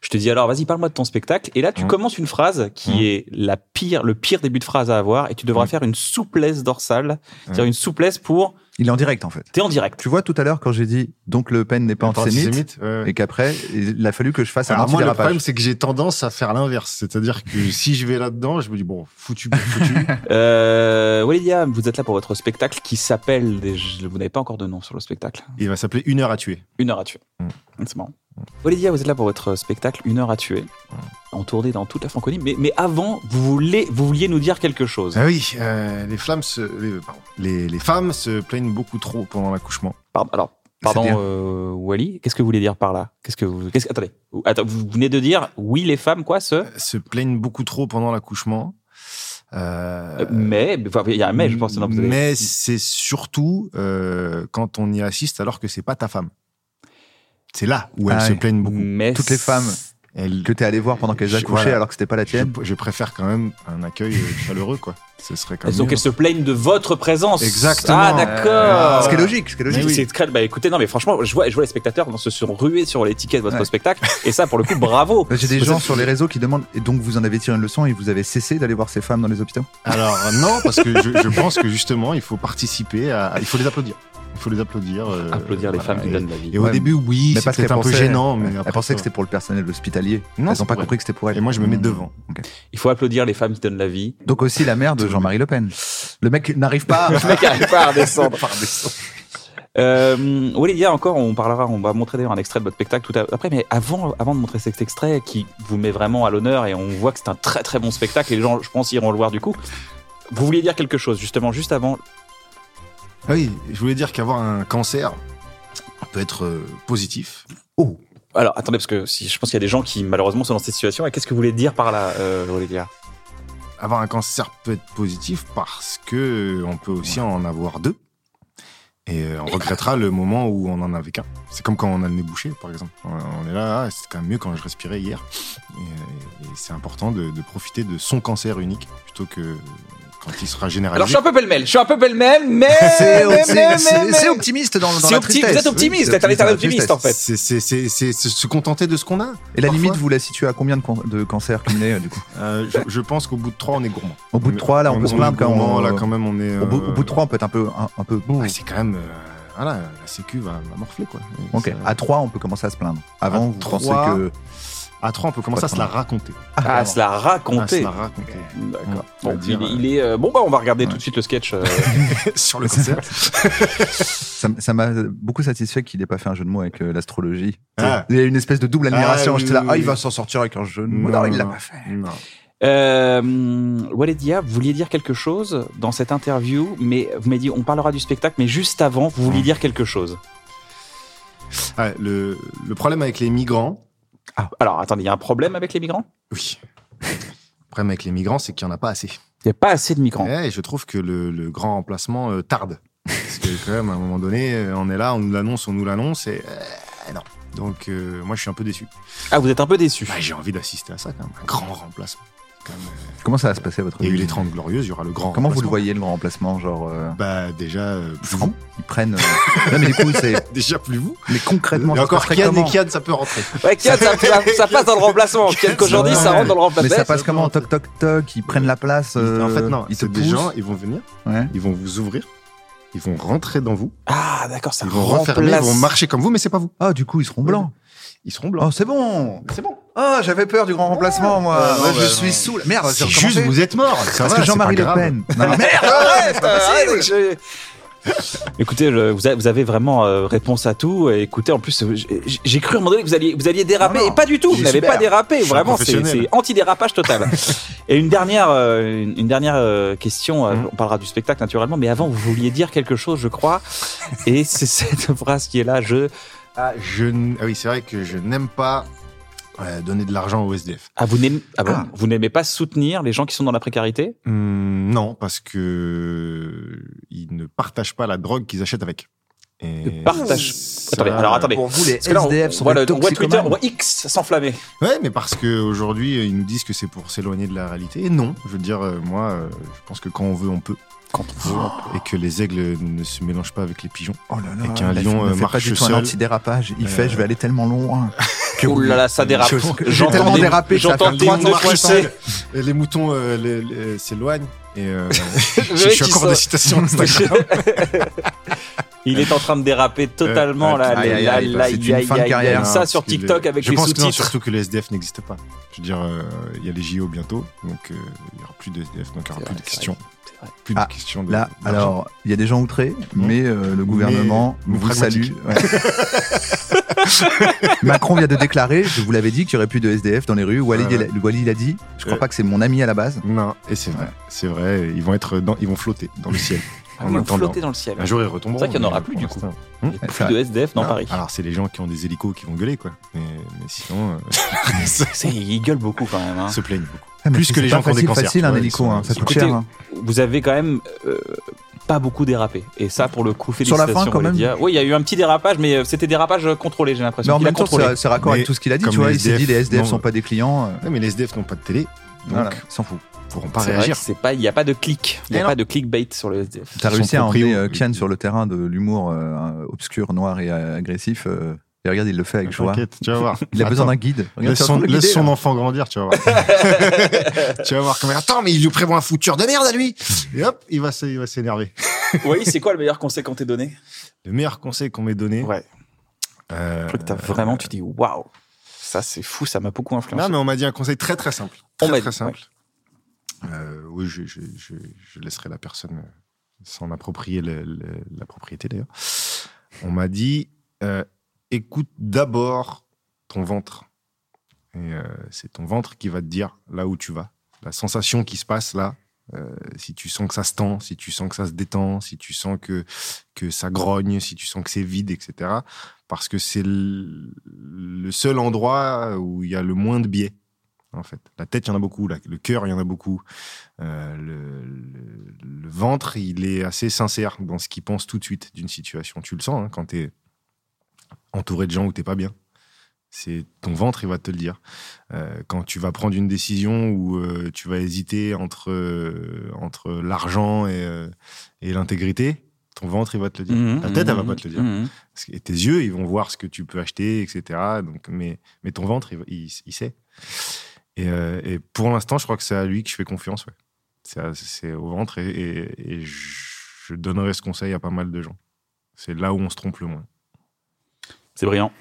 Je te dis alors, vas-y, parle-moi de ton spectacle. Et là, tu Mhm. commences une phrase qui Mhm. est la pire, le pire début de phrase à avoir, et tu devras Mhm. faire une souplesse dorsale, c'est-à-dire une souplesse pour. Il est en direct, en fait. T'es en direct. Tu vois, tout à l'heure, quand j'ai dit donc Le Pen n'est pas antisémite, antisémite, ouais, ouais. et qu'après, il a fallu que je fasse un Alors moi, le problème, c'est que j'ai tendance à faire l'inverse. C'est-à-dire que si je vais là-dedans, je me dis, bon, foutu, foutu. Euh, Walidia, vous êtes là pour votre spectacle qui s'appelle. Vous n'avez pas encore de nom sur le spectacle. Il va s'appeler Une heure à tuer. Une heure à tuer. Mm. C'est marrant. Walidia, vous êtes là pour votre spectacle Une heure à tuer, en tournée dans toute la francophonie. Mais, mais avant, vous, voulez, vous vouliez nous dire quelque chose. Ah oui, euh, les flammes se, les, pardon, les, les femmes se plaignent beaucoup trop pendant l'accouchement. Pardon, alors, pardon, euh, Wally, qu'est-ce que vous voulez dire par là? Qu'est-ce que vous, qu'est-ce, attendez, vous venez de dire oui, les femmes quoi, ce Se plaignent beaucoup trop pendant l'accouchement. Euh, Euh, Mais, enfin, il y a un mais, je pense. non, avez- mais c'est surtout euh, quand on y assiste alors que c'est pas ta femme. C'est là où elles Ah se oui. plaignent beaucoup. mais Toutes les femmes Elles, que t'es allé voir pendant qu'elles accouchaient voilà. alors que c'était pas la tienne. je préfère quand même un accueil euh, chaleureux, quoi. Ce serait quand même. Donc elles se plaignent de votre présence. Exactement. Ah Euh, d'accord. Ce qui est logique, ce qui est logique. Mais oui. C'est très- bah écoutez, non mais franchement, je vois, je vois les spectateurs se sont rués sur les tickets de votre Ouais. spectacle, et ça pour le coup, bravo. J'ai des gens sur les réseaux qui demandent et donc vous en avez tiré une leçon et vous avez cessé d'aller voir ces femmes dans les hôpitaux? Alors non, parce que je, je pense que justement, il faut participer à. à- Il faut les applaudir. Il faut les applaudir. euh, Applaudir les voilà. femmes qui donnent la vie. Et au Ouais, début, oui, mais parce qu'elles un peu gênant, mais Elles après. pensaient que c'était pour le personnel hospitalier. Non, Elles n'ont pas compris que c'était pour elles. Et moi, je me mets Mmh. devant. Il faut applaudir les femmes qui donnent la vie. Donc aussi la mère de Jean-Marie Le Pen. Le mec n'arrive pas. Le mec arrive pas à redescendre. Euh, Olivier, encore, on parlera, on va montrer d'ailleurs un extrait de votre spectacle tout à- après, mais avant, avant de montrer cet extrait qui vous met vraiment à l'honneur et on voit que c'est un très très bon spectacle et les gens, je pense, iront le voir du coup. Vous vouliez dire quelque chose justement juste avant. Ah Oui, je voulais dire qu'avoir un cancer peut être euh, positif. Oh, Alors attendez, parce que si, je pense qu'il y a des gens qui malheureusement sont dans cette situation. Et qu'est-ce que vous voulez dire par là, euh, Olivier? Avoir un cancer peut être positif parce que euh, on peut aussi en avoir deux. Et on regrettera le moment où on en avait qu'un. C'est comme quand on a le nez bouché, par exemple. On est là, ah, c'est quand même mieux quand je respirais hier. Et, et c'est important de, de profiter de son cancer unique plutôt que quand il sera généralisé. Alors je suis un peu pêle-mêle, je suis un peu pêle-mêle, mais c'est optimiste dans, dans la opti- tristesse. vous êtes optimiste, Oui, vous êtes un état optimiste, en fait. C'est- se contenter de ce qu'on a. Et la limite, vous la situez à combien de, can- de cancers cumulés euh, du coup Euh, je, je pense qu'au bout de trois, on est gourmand. Au bout de trois, là, on peut se plaindre quand on. Là, quand même, on est. Au bout, euh, au bout de trois, on peut être un peu, un, un peu. ouais, c'est quand même. euh, voilà, la Sécu va, va morfler, quoi. Et Ok. ça- À trois, on peut commencer à se plaindre. Avant, À vous pensez trois, que. À 3, on peut commencer à se la raconter. Ah, à se la À se raconter. la raconter. D'accord. Bon, il, il est euh, bon bah on va regarder Ouais. tout de suite le sketch. euh, Sur le cancer. Ça m'a beaucoup satisfait qu'il n'ait pas fait un jeu de mots avec euh, l'astrologie. Ah. Il y a une espèce de double admiration. Ah, J'étais là, oui, ah, il va s'en sortir avec un jeu de mots. Non, Non, il l'a pas fait. Non. Euh, Waledia, vous vouliez dire quelque chose dans cette interview, mais vous m'avez dit on parlera du spectacle, mais juste avant, vous vouliez dire quelque chose. Ah, le, le problème avec les migrants, Ah, alors attendez, il y a un problème avec les migrants? Oui. Le problème avec les migrants, c'est qu'il n'y en a pas assez. Il n'y a pas assez de migrants. Et je trouve que le, le grand remplacement euh, tarde. Parce que quand même, à un moment donné, euh, on est là, on nous l'annonce, on nous l'annonce, et euh, non. Donc, euh, moi, je suis un peu déçu. Ah, vous êtes un peu déçu. Bah, J'ai envie d'assister à ça, quand même. Un grand remplacement. Euh, Comment ça va se passer à votre Il y a eu les 30 glorieuses, il y aura le grand Comment vous le remplacement. voyez, le grand remplacement Genre. euh, Bah, déjà, euh, plus vous. Ils prennent. euh, non, mais du coup, c'est. Déjà, plus vous. Mais concrètement, ça encore Kian comment et Kian, ça peut rentrer. Ouais, Kian, ça, ça- ça passe dans le remplacement. Kian, qu'aujourd'hui, ça rentre dans le remplacement. Mais ça passe comment Toc toc toc, ils prennent la place. euh, en fait, non. Ils des gens, ils vont venir, Ouais. ils vont vous ouvrir, ils vont rentrer dans vous, Ah, d'accord, ça ils vont refermer, ils remplace. vont marcher comme vous, mais c'est pas vous. Ah, du coup, ils seront blancs. Ils seront blancs. Oh, c'est bon. C'est bon. Ah, j'avais peur du grand remplacement, moi. Ah, non, Moi, bah, je non. suis saoul. Merde, C'est j'ai juste, vous êtes mort. Ça Parce va, que c'est Jean-Marie Le. Pen. Non, non, merde, Arrête, je- Écoutez, je- vous avez, vous avez vraiment euh, réponse à tout. Et écoutez, en plus, euh, j'ai- cru à un moment donné que vous alliez, vous alliez déraper, Non, non, et pas du tout. Vous n'avez pas dérapé. Vraiment, c'est anti-dérapage total. et une dernière, euh, une, une dernière euh, question. Mhm. On parlera du spectacle naturellement, mais avant, vous vouliez dire quelque chose, je crois. Et c'est cette phrase qui est là. Je Ah, je n- ah oui, c'est vrai que je n'aime pas euh, donner de l'argent au SDF. ah vous n'aimez ah bon, Ah. vous n'aimez pas soutenir les gens qui sont dans la précarité? Hum, non, parce que ils ne partagent pas la drogue qu'ils achètent avec. Et ça- Attendez, alors attendez. Pour vous, les là, on, SDF on sont voit, des le- on voit Twitter, toxicomanes. on voit X s'enflammer. Ouais, mais parce qu'aujourd'hui, ils nous disent que c'est pour s'éloigner de la réalité. Et non, je veux dire, euh, moi, euh, je pense que quand on veut, on peut. Quand on veut, on peut. Et que les aigles ne se mélangent pas avec les pigeons. Oh là là, Et qu'un lion, ne euh, fait pas marche du tout un anti-dérapage. Il Euh, fait, je vais aller tellement loin. que Ouh là là, ça dérape. J'entends va j'entends les moutons euh, les- les- s'éloignent. Et euh, je, suis il encore sort- des citations Instagram. Il est en train de déraper totalement Ouais, là. aïe, aïe, là, aïe, là, c'est aïe, une aïe, fin de aïe, carrière. aïe. Ça sur TikTok les- avec je les sous-titres. surtout que le SDF n'existe pas. Je veux dire, euh, il y a les JO bientôt, donc euh, il n'y aura plus de SDF, donc il n'y aura plus vrai, de questions. Plus Ah, de questions de. Là, d'argent. alors, il y a des gens outrés, mais euh, le gouvernement mais vous salue. Ouais. Macron vient de déclarer, je vous l'avais dit, qu'il n'y aurait plus de SDF dans les rues. Walid, Ouais, ouais. il a- Walid a dit, je crois Ouais. pas que c'est mon ami à la base. Non, et c'est vrai, Ouais. c'est vrai. Ils vont être, dans, ils vont flotter dans le ciel. Ah on attendant. flottait dans le ciel. Un jour ils retomberont. C'est vrai qu'il y en aura plus, du coup. Il n'y a plus ça- de SDF dans Non, Paris. Alors c'est les gens qui ont des hélicos qui vont gueuler quoi. Mais, mais sinon, euh, C'est- Ils gueulent beaucoup quand même. hein. ils se plaignent beaucoup. Ah, mais Plus que les gens qui ont des facile, cancers, facile un vois, hélico, hein, ça coûte cher. hein. Vous avez quand même euh, pas beaucoup dérapé. Et ça, pour le coup, Sur la fin, félicitations. quand même. Oui, il y a eu un petit dérapage, mais euh, c'était dérapage contrôlé, j'ai Mais l'impression. en qu'il a même temps, contrôlé. c'est c'est raccord Mais avec tout ce qu'il a dit. Tu vois, il s'est dit SDF, les SDF non. sont pas des clients. euh, Ouais, mais les SDF n'ont pas de télé, donc Voilà, ils s'en fout. ils pourront pas C'est vrai réagir. c'est pas, il n'y a pas de clic. Il n'y a pas de clickbait sur le SDF. T'as réussi à emmener euh, Kian sur le terrain de l'humour euh, obscur, noir et euh, agressif. Et regarde, il le fait avec joie. Tu vas voir. Il a besoin d'un guide. Regarde, Laisse son, laisse enfant grandir, tu vas voir. tu vas voir comment. Attends, mais il lui prévoit un fouture de merde à lui. Et hop, il va s'énerver. oui, c'est quoi le meilleur conseil qu'on t'ait donné? Le meilleur conseil qu'on m'ait donné. Ouais. euh, Un truc que t'as vraiment, tu dis waouh, ça c'est fou, ça m'a beaucoup influencé. Non, mais on m'a dit un conseil très très simple. On Très m'a très dit, simple. Euh, oui, je, je, je, je laisserai la personne euh, s'en approprier le- le- la propriété d'ailleurs. On m'a dit euh, écoute d'abord ton ventre. Et euh, c'est ton ventre qui va te dire là où tu vas. La sensation qui se passe là, euh, si tu sens que ça se tend, si tu sens que ça se détend, si tu sens que, que ça grogne, si tu sens que c'est vide, etc. Parce que c'est le, seul endroit où il y a le moins de biais, en fait. La tête, il y en a beaucoup. le cœur, il y en a beaucoup. Euh, le ventre, il est assez sincère dans ce qu'il pense tout de suite d'une situation. Tu le sens hein, quand tu es entouré de gens où t'es pas bien. C'est ton ventre, il va te le dire. Euh, quand tu vas prendre une décision où euh, tu vas hésiter entre, euh, entre l'argent et, et l'intégrité, ton ventre, il va te le dire. Mhm, Ta tête, elle va pas te le dire. que- Et tes yeux, ils vont voir ce que tu peux acheter, etc. Donc, mais, mais ton ventre, il, il, il sait. Et, et pour l'instant, je crois que c'est à lui que je fais confiance. Ouais. C'est, au ventre et, et- et je donnerai ce conseil à pas mal de gens. C'est là où on se trompe le moins. C'est brillant.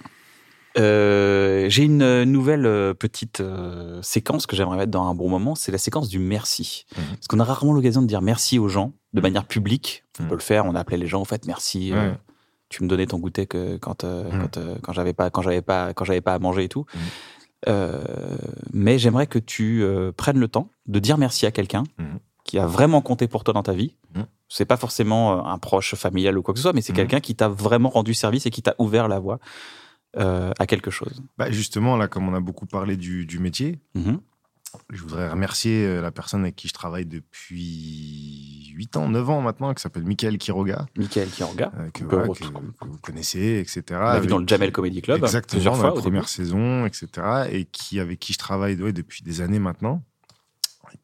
Euh, J'ai une nouvelle euh, petite euh, séquence que j'aimerais mettre dans un bon moment, c'est la séquence du merci. Mhm. Parce qu'on a rarement l'occasion de dire merci aux gens de Mhm. manière publique. On Mhm. peut le faire, on a appelé les gens, en fait, merci. euh, tu me donnais ton goûter que quand quand, euh, quand j'avais pas quand j'avais pas quand j'avais pas à manger et tout. Mais j'aimerais que tu euh, prennes le temps de dire merci à quelqu'un qui a vraiment compté pour toi dans ta vie. C'est pas forcément euh, un proche familial ou quoi que ce soit, mais c'est Mhm. quelqu'un qui t'a vraiment rendu service et qui t'a ouvert la voie euh, à quelque chose. Bah, justement, là, comme on a beaucoup parlé du, du métier, Mhm. je voudrais remercier euh, la personne avec qui je travaille depuis 8 ans, 9 ans maintenant, qui s'appelle Michael Quiroga, Michael euh, que, voilà, vous connaissez, etc. on l'a vu dans le Jamel Comedy Club Exactement, plusieurs dans fois la première saison, etc. Et qui, avec qui je travaille ouais, depuis des années maintenant,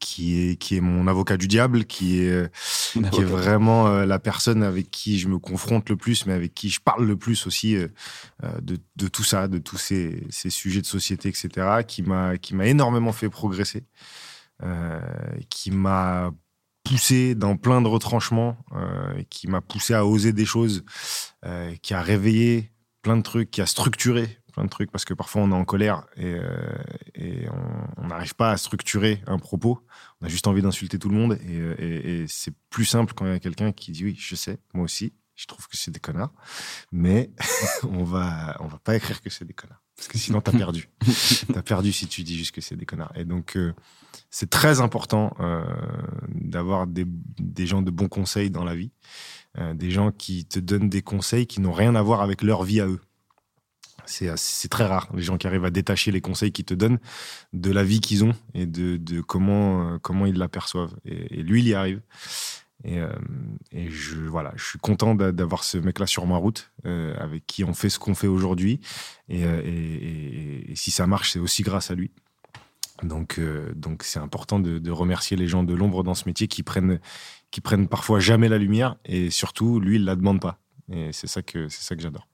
qui est, qui est mon avocat du diable, qui est, qui est vraiment euh, la personne avec qui je me confronte le plus, mais avec qui je parle le plus aussi euh, euh, de, de tout ça, de tous ces, ces sujets de société, etc., qui m'a qui m'a énormément fait progresser, euh, qui m'a poussé dans plein de retranchements, qui m'a poussé à oser des choses, qui a réveillé plein de trucs, qui a structuré plein de trucs, parce que parfois on est en colère et, euh, et on n'arrive pas à structurer un propos. On a juste envie d'insulter tout le monde et, et- et c'est plus simple quand il y a quelqu'un qui dit oui, je sais, moi aussi, je trouve que c'est des connards, mais on va on va pas écrire que c'est des connards parce que sinon t'as perdu. t'as perdu si tu dis juste que c'est des connards. Et donc euh, c'est très important euh, d'avoir des, des gens de bons conseils dans la vie, euh, des gens qui te donnent des conseils qui n'ont rien à voir avec leur vie à eux. C'est très rare, les gens qui arrivent à détacher les conseils qu'ils te donnent de la vie qu'ils ont et de, comment, euh, comment ils l'aperçoivent. Et, et lui, il y arrive. Et, euh, je, voilà, je suis content d'a- d'avoir ce mec-là sur ma route, euh, avec qui on fait ce qu'on fait aujourd'hui. Et, si ça marche, c'est aussi grâce à lui. Donc, c'est important de, remercier les gens de l'ombre dans ce métier qui prennent, qui prennent parfois jamais la lumière et surtout, lui, il la demande pas. Et c'est ça que, c'est ça que j'adore.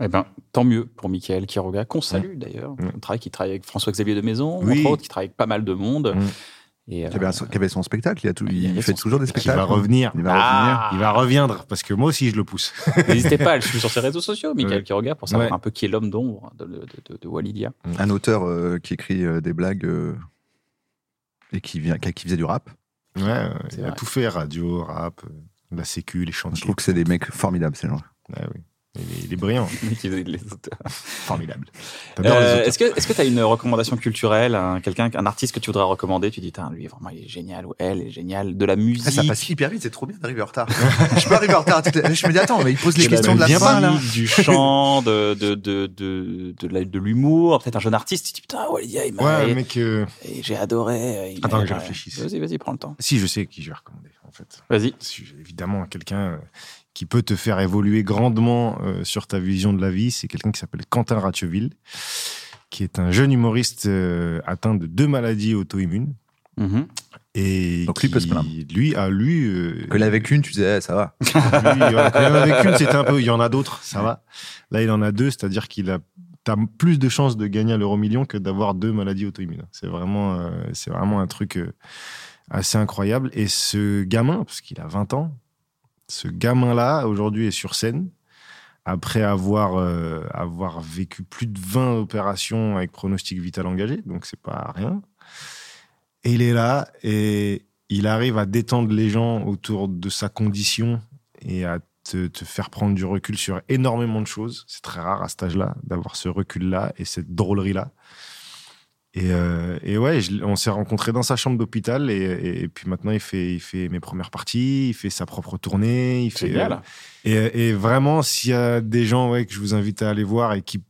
Eh ben, tant mieux pour Michael Quiroga, qu'on salue d'ailleurs. On travaille, qui travaille avec François-Xavier de Maison, Oui. entre autres, qui travaille avec pas mal de monde. Mm. Et, Qui avait, un- qui avait son spectacle, il, a tout, Il il, fait toujours des Il spectacles. va revenir. Il va Ah. Il va reviendre parce que moi aussi, je le pousse. N'hésitez pas à le suivre sur ses réseaux sociaux, Michael Ouais. Quiroga, pour savoir Ouais. un peu qui est l'homme d'ombre de, de, de- de Walidia. revenir. Un auteur euh, qui écrit euh, des blagues euh, et qui, vient, qui, qui faisait du rap. Ouais, euh, il a tout fait radio, rap, euh, la sécu, les Je chantiers. trouve que c'est des mecs formidables, ces gens. Ouais, oui. Il est, il est brillant, qui faisait les auteurs. formidable. Euh, est-ce que est-ce que t'as une recommandation culturelle, un, quelqu'un, un artiste que tu voudrais recommander? Tu dis, lui vraiment il est génial ou elle est géniale, de la musique. Ah, ça passe hyper vite, c'est trop bien d'arriver en retard. je peux arriver en retard. Je me dis, attends, mais il pose les de la questions de la fin, là. musique, du chant, de de de de de, la- de l'humour, peut-être un jeune artiste. Tu dis putain, Walidia, il m'a, Ouais, mec. euh, et j'ai adoré. il Attends m'a- que je réfléchisse. Vas-y, vas-y, prends le temps. Si, je sais qui je vais recommander, en fait. Vas-y. Si, évidemment, quelqu'un euh, qui peut te faire évoluer grandement euh, sur ta vision de la vie, c'est quelqu'un qui s'appelle Quentin Ratcheville, qui est un jeune humoriste euh, atteint de deux maladies auto-immunes. Mhm. Et Donc lui peut se plaindre. Lui, à lui. euh, Que avec une, tu disais, eh, ça va. lui, quand il y en avait qu'une, c'était un peu. Il y en a d'autres, ça va. Là, il en a deux, c'est-à-dire qu'il a. T'as plus de chances de gagner à l'euro million que d'avoir deux maladies auto-immunes. C'est vraiment, euh, c'est vraiment un truc assez incroyable. Et ce gamin, parce qu'il a 20 ans, ce gamin-là, aujourd'hui, est sur scène, après avoir, euh, avoir vécu plus de 20 opérations avec pronostic vital engagé, donc c'est pas rien. Et il est là et il arrive à détendre les gens autour de sa condition et à te, te faire prendre du recul sur énormément de choses. C'est très rare à cet âge-là d'avoir ce recul-là et cette drôlerie-là. Et, euh, et ouais, je- on s'est rencontrés dans sa chambre d'hôpital et, et- et puis maintenant il fait, il fait mes premières parties, il fait sa propre tournée, il fait. Génial. Et, et vraiment, s'il y a des gens ouais, que je vous invite à aller voir et qui,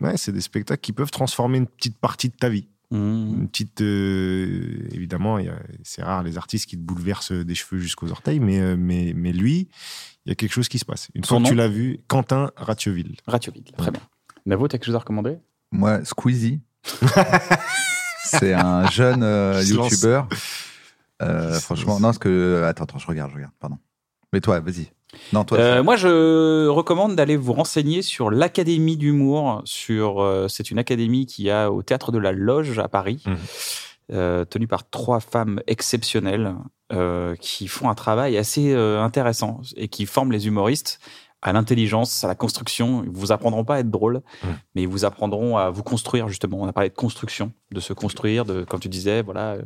ouais, c'est des spectacles qui peuvent transformer une petite partie de ta vie. Mhm. Une petite, euh, évidemment, c'est rare les artistes qui te bouleversent des cheveux jusqu'aux orteils, mais, euh, mais, mais lui, il y a quelque chose qui se passe. Une Son fois que tu l'as vu, Quentin Ratcheville. Ratiovid, très bien. Navo, t'as quelque chose à recommander? Moi, Squeezie. c'est un jeune euh, youtubeur. Euh, franchement, non, parce que. Attends, attends, je regarde, je regarde, pardon. Mais toi, vas-y. Non, toi. Euh, moi, je recommande d'aller vous renseigner sur l'Académie d'humour. Sur, euh, c'est une académie qui a au théâtre de la Loge à Paris, Mhm. euh, tenue par trois femmes exceptionnelles euh, qui font un travail assez euh, intéressant et qui forment les humoristes à l'intelligence, à la construction. Ils vous apprendront pas à être drôle, Mhm. mais ils vous apprendront à vous construire justement. On a parlé de construction, de se construire, de comme tu disais, voilà. euh,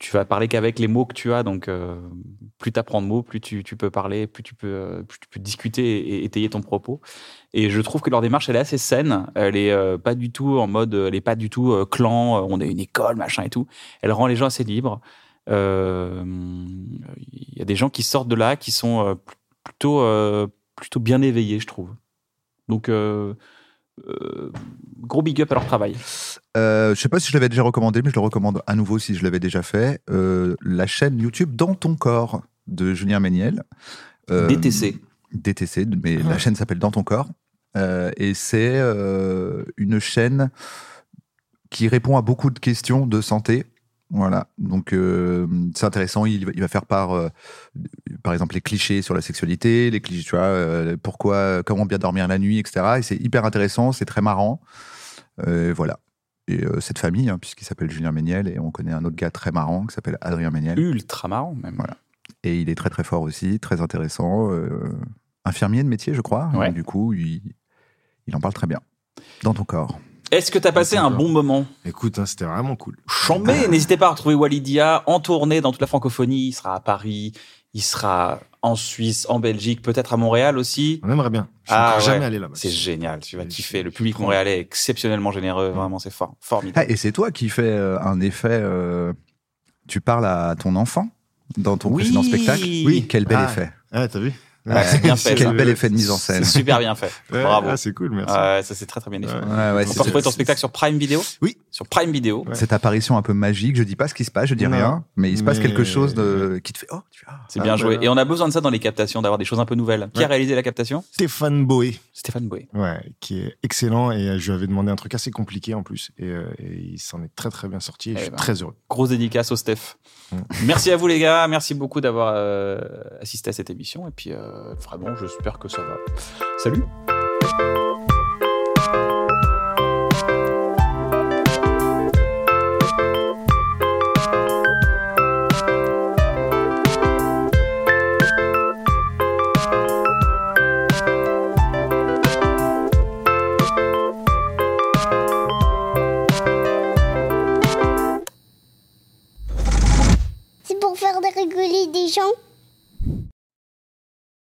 tu vas parler qu'avec les mots que tu as, donc euh, plus tu apprends de mots, plus tu, tu peux parler, plus tu peux, euh, plus tu peux discuter et étayer ton propos. Et je trouve que leur démarche, elle est assez saine. Elle est euh, pas du tout en mode, elle est pas du tout euh, clan, on est une école, machin et tout. Elle rend les gens assez libres. Il y a des gens qui sortent de là qui sont pl- plutôt, plutôt bien éveillés, je trouve. Donc, euh, euh, gros big up à leur travail. Euh, je sais pas si je l'avais déjà recommandé, mais je le recommande à nouveau si je l'avais déjà fait. Euh, la chaîne YouTube Dans ton corps de Julien Méniel. DTC. DTC, mais Ah. la chaîne s'appelle Dans ton corps. Et c'est une chaîne qui répond à beaucoup de questions de santé. Voilà, donc euh, c'est intéressant. Il, va- il va faire par, euh, par exemple, les clichés sur la sexualité, les clichés, tu vois, euh, pourquoi, comment bien dormir la nuit, etc. Et c'est hyper intéressant, c'est très marrant. Voilà. Et cette famille, hein, puisqu'il s'appelle Julien Méniel, et on connaît un autre gars très marrant qui s'appelle Adrien Méniel. Ultra marrant, même. Voilà. Et il est très très fort aussi, très intéressant. infirmier de métier, je crois. Ouais. Donc, du coup, il, il en parle très bien. Dans ton corps. Est-ce que tu as passé un bon moment Écoute, hein, c'était vraiment cool. Chambé, n'hésitez pas à retrouver Walidia en tournée dans toute la francophonie. Il sera à Paris, il sera en Suisse, en Belgique, peut-être à Montréal aussi. On aimerait bien. Je suis Ah ouais. jamais allé là-bas. C'est génial, tu vas kiffer. Le public montréalais est exceptionnellement généreux, vraiment, c'est fort, formidable. Ah, et c'est toi qui fais euh, un effet. euh, tu parles à ton enfant dans ton Oui. précédent spectacle? Oui. Quel bel Ah. effet. Ah, t'as vu? Ouais, c'est bien fait, Quel ça. bel effet de mise en C'est scène. super bien fait. Ouais, Bravo. ah, c'est cool, merci. Ça c'est très très bien fait. Ouais. Ouais, On c'est- peut retrouver ton c'est- spectacle sur Prime Video Oui. Sur Prime Video. Cette apparition un peu magique, je dis pas ce qui se passe, je dis Non. rien, mais il se passe Mais- quelque chose de... qui te fait oh, tu vois. C'est Ah, bien joué. voilà. Et on a besoin de ça dans les captations, d'avoir des choses un peu nouvelles. Qui a réalisé la captation? Stéphane Boé, Stéphane Boé. ouais, qui est excellent et euh, je lui avais demandé un truc assez compliqué en plus et, euh, et il s'en est très très bien sorti et je Eh suis ben. très heureux. Grosse dédicace au Steph. Mm. Merci à vous les gars, merci beaucoup d'avoir euh, assisté à cette émission. Et puis euh, vraiment, j'espère que ça va. Salut C'est pour faire rigoler des gens.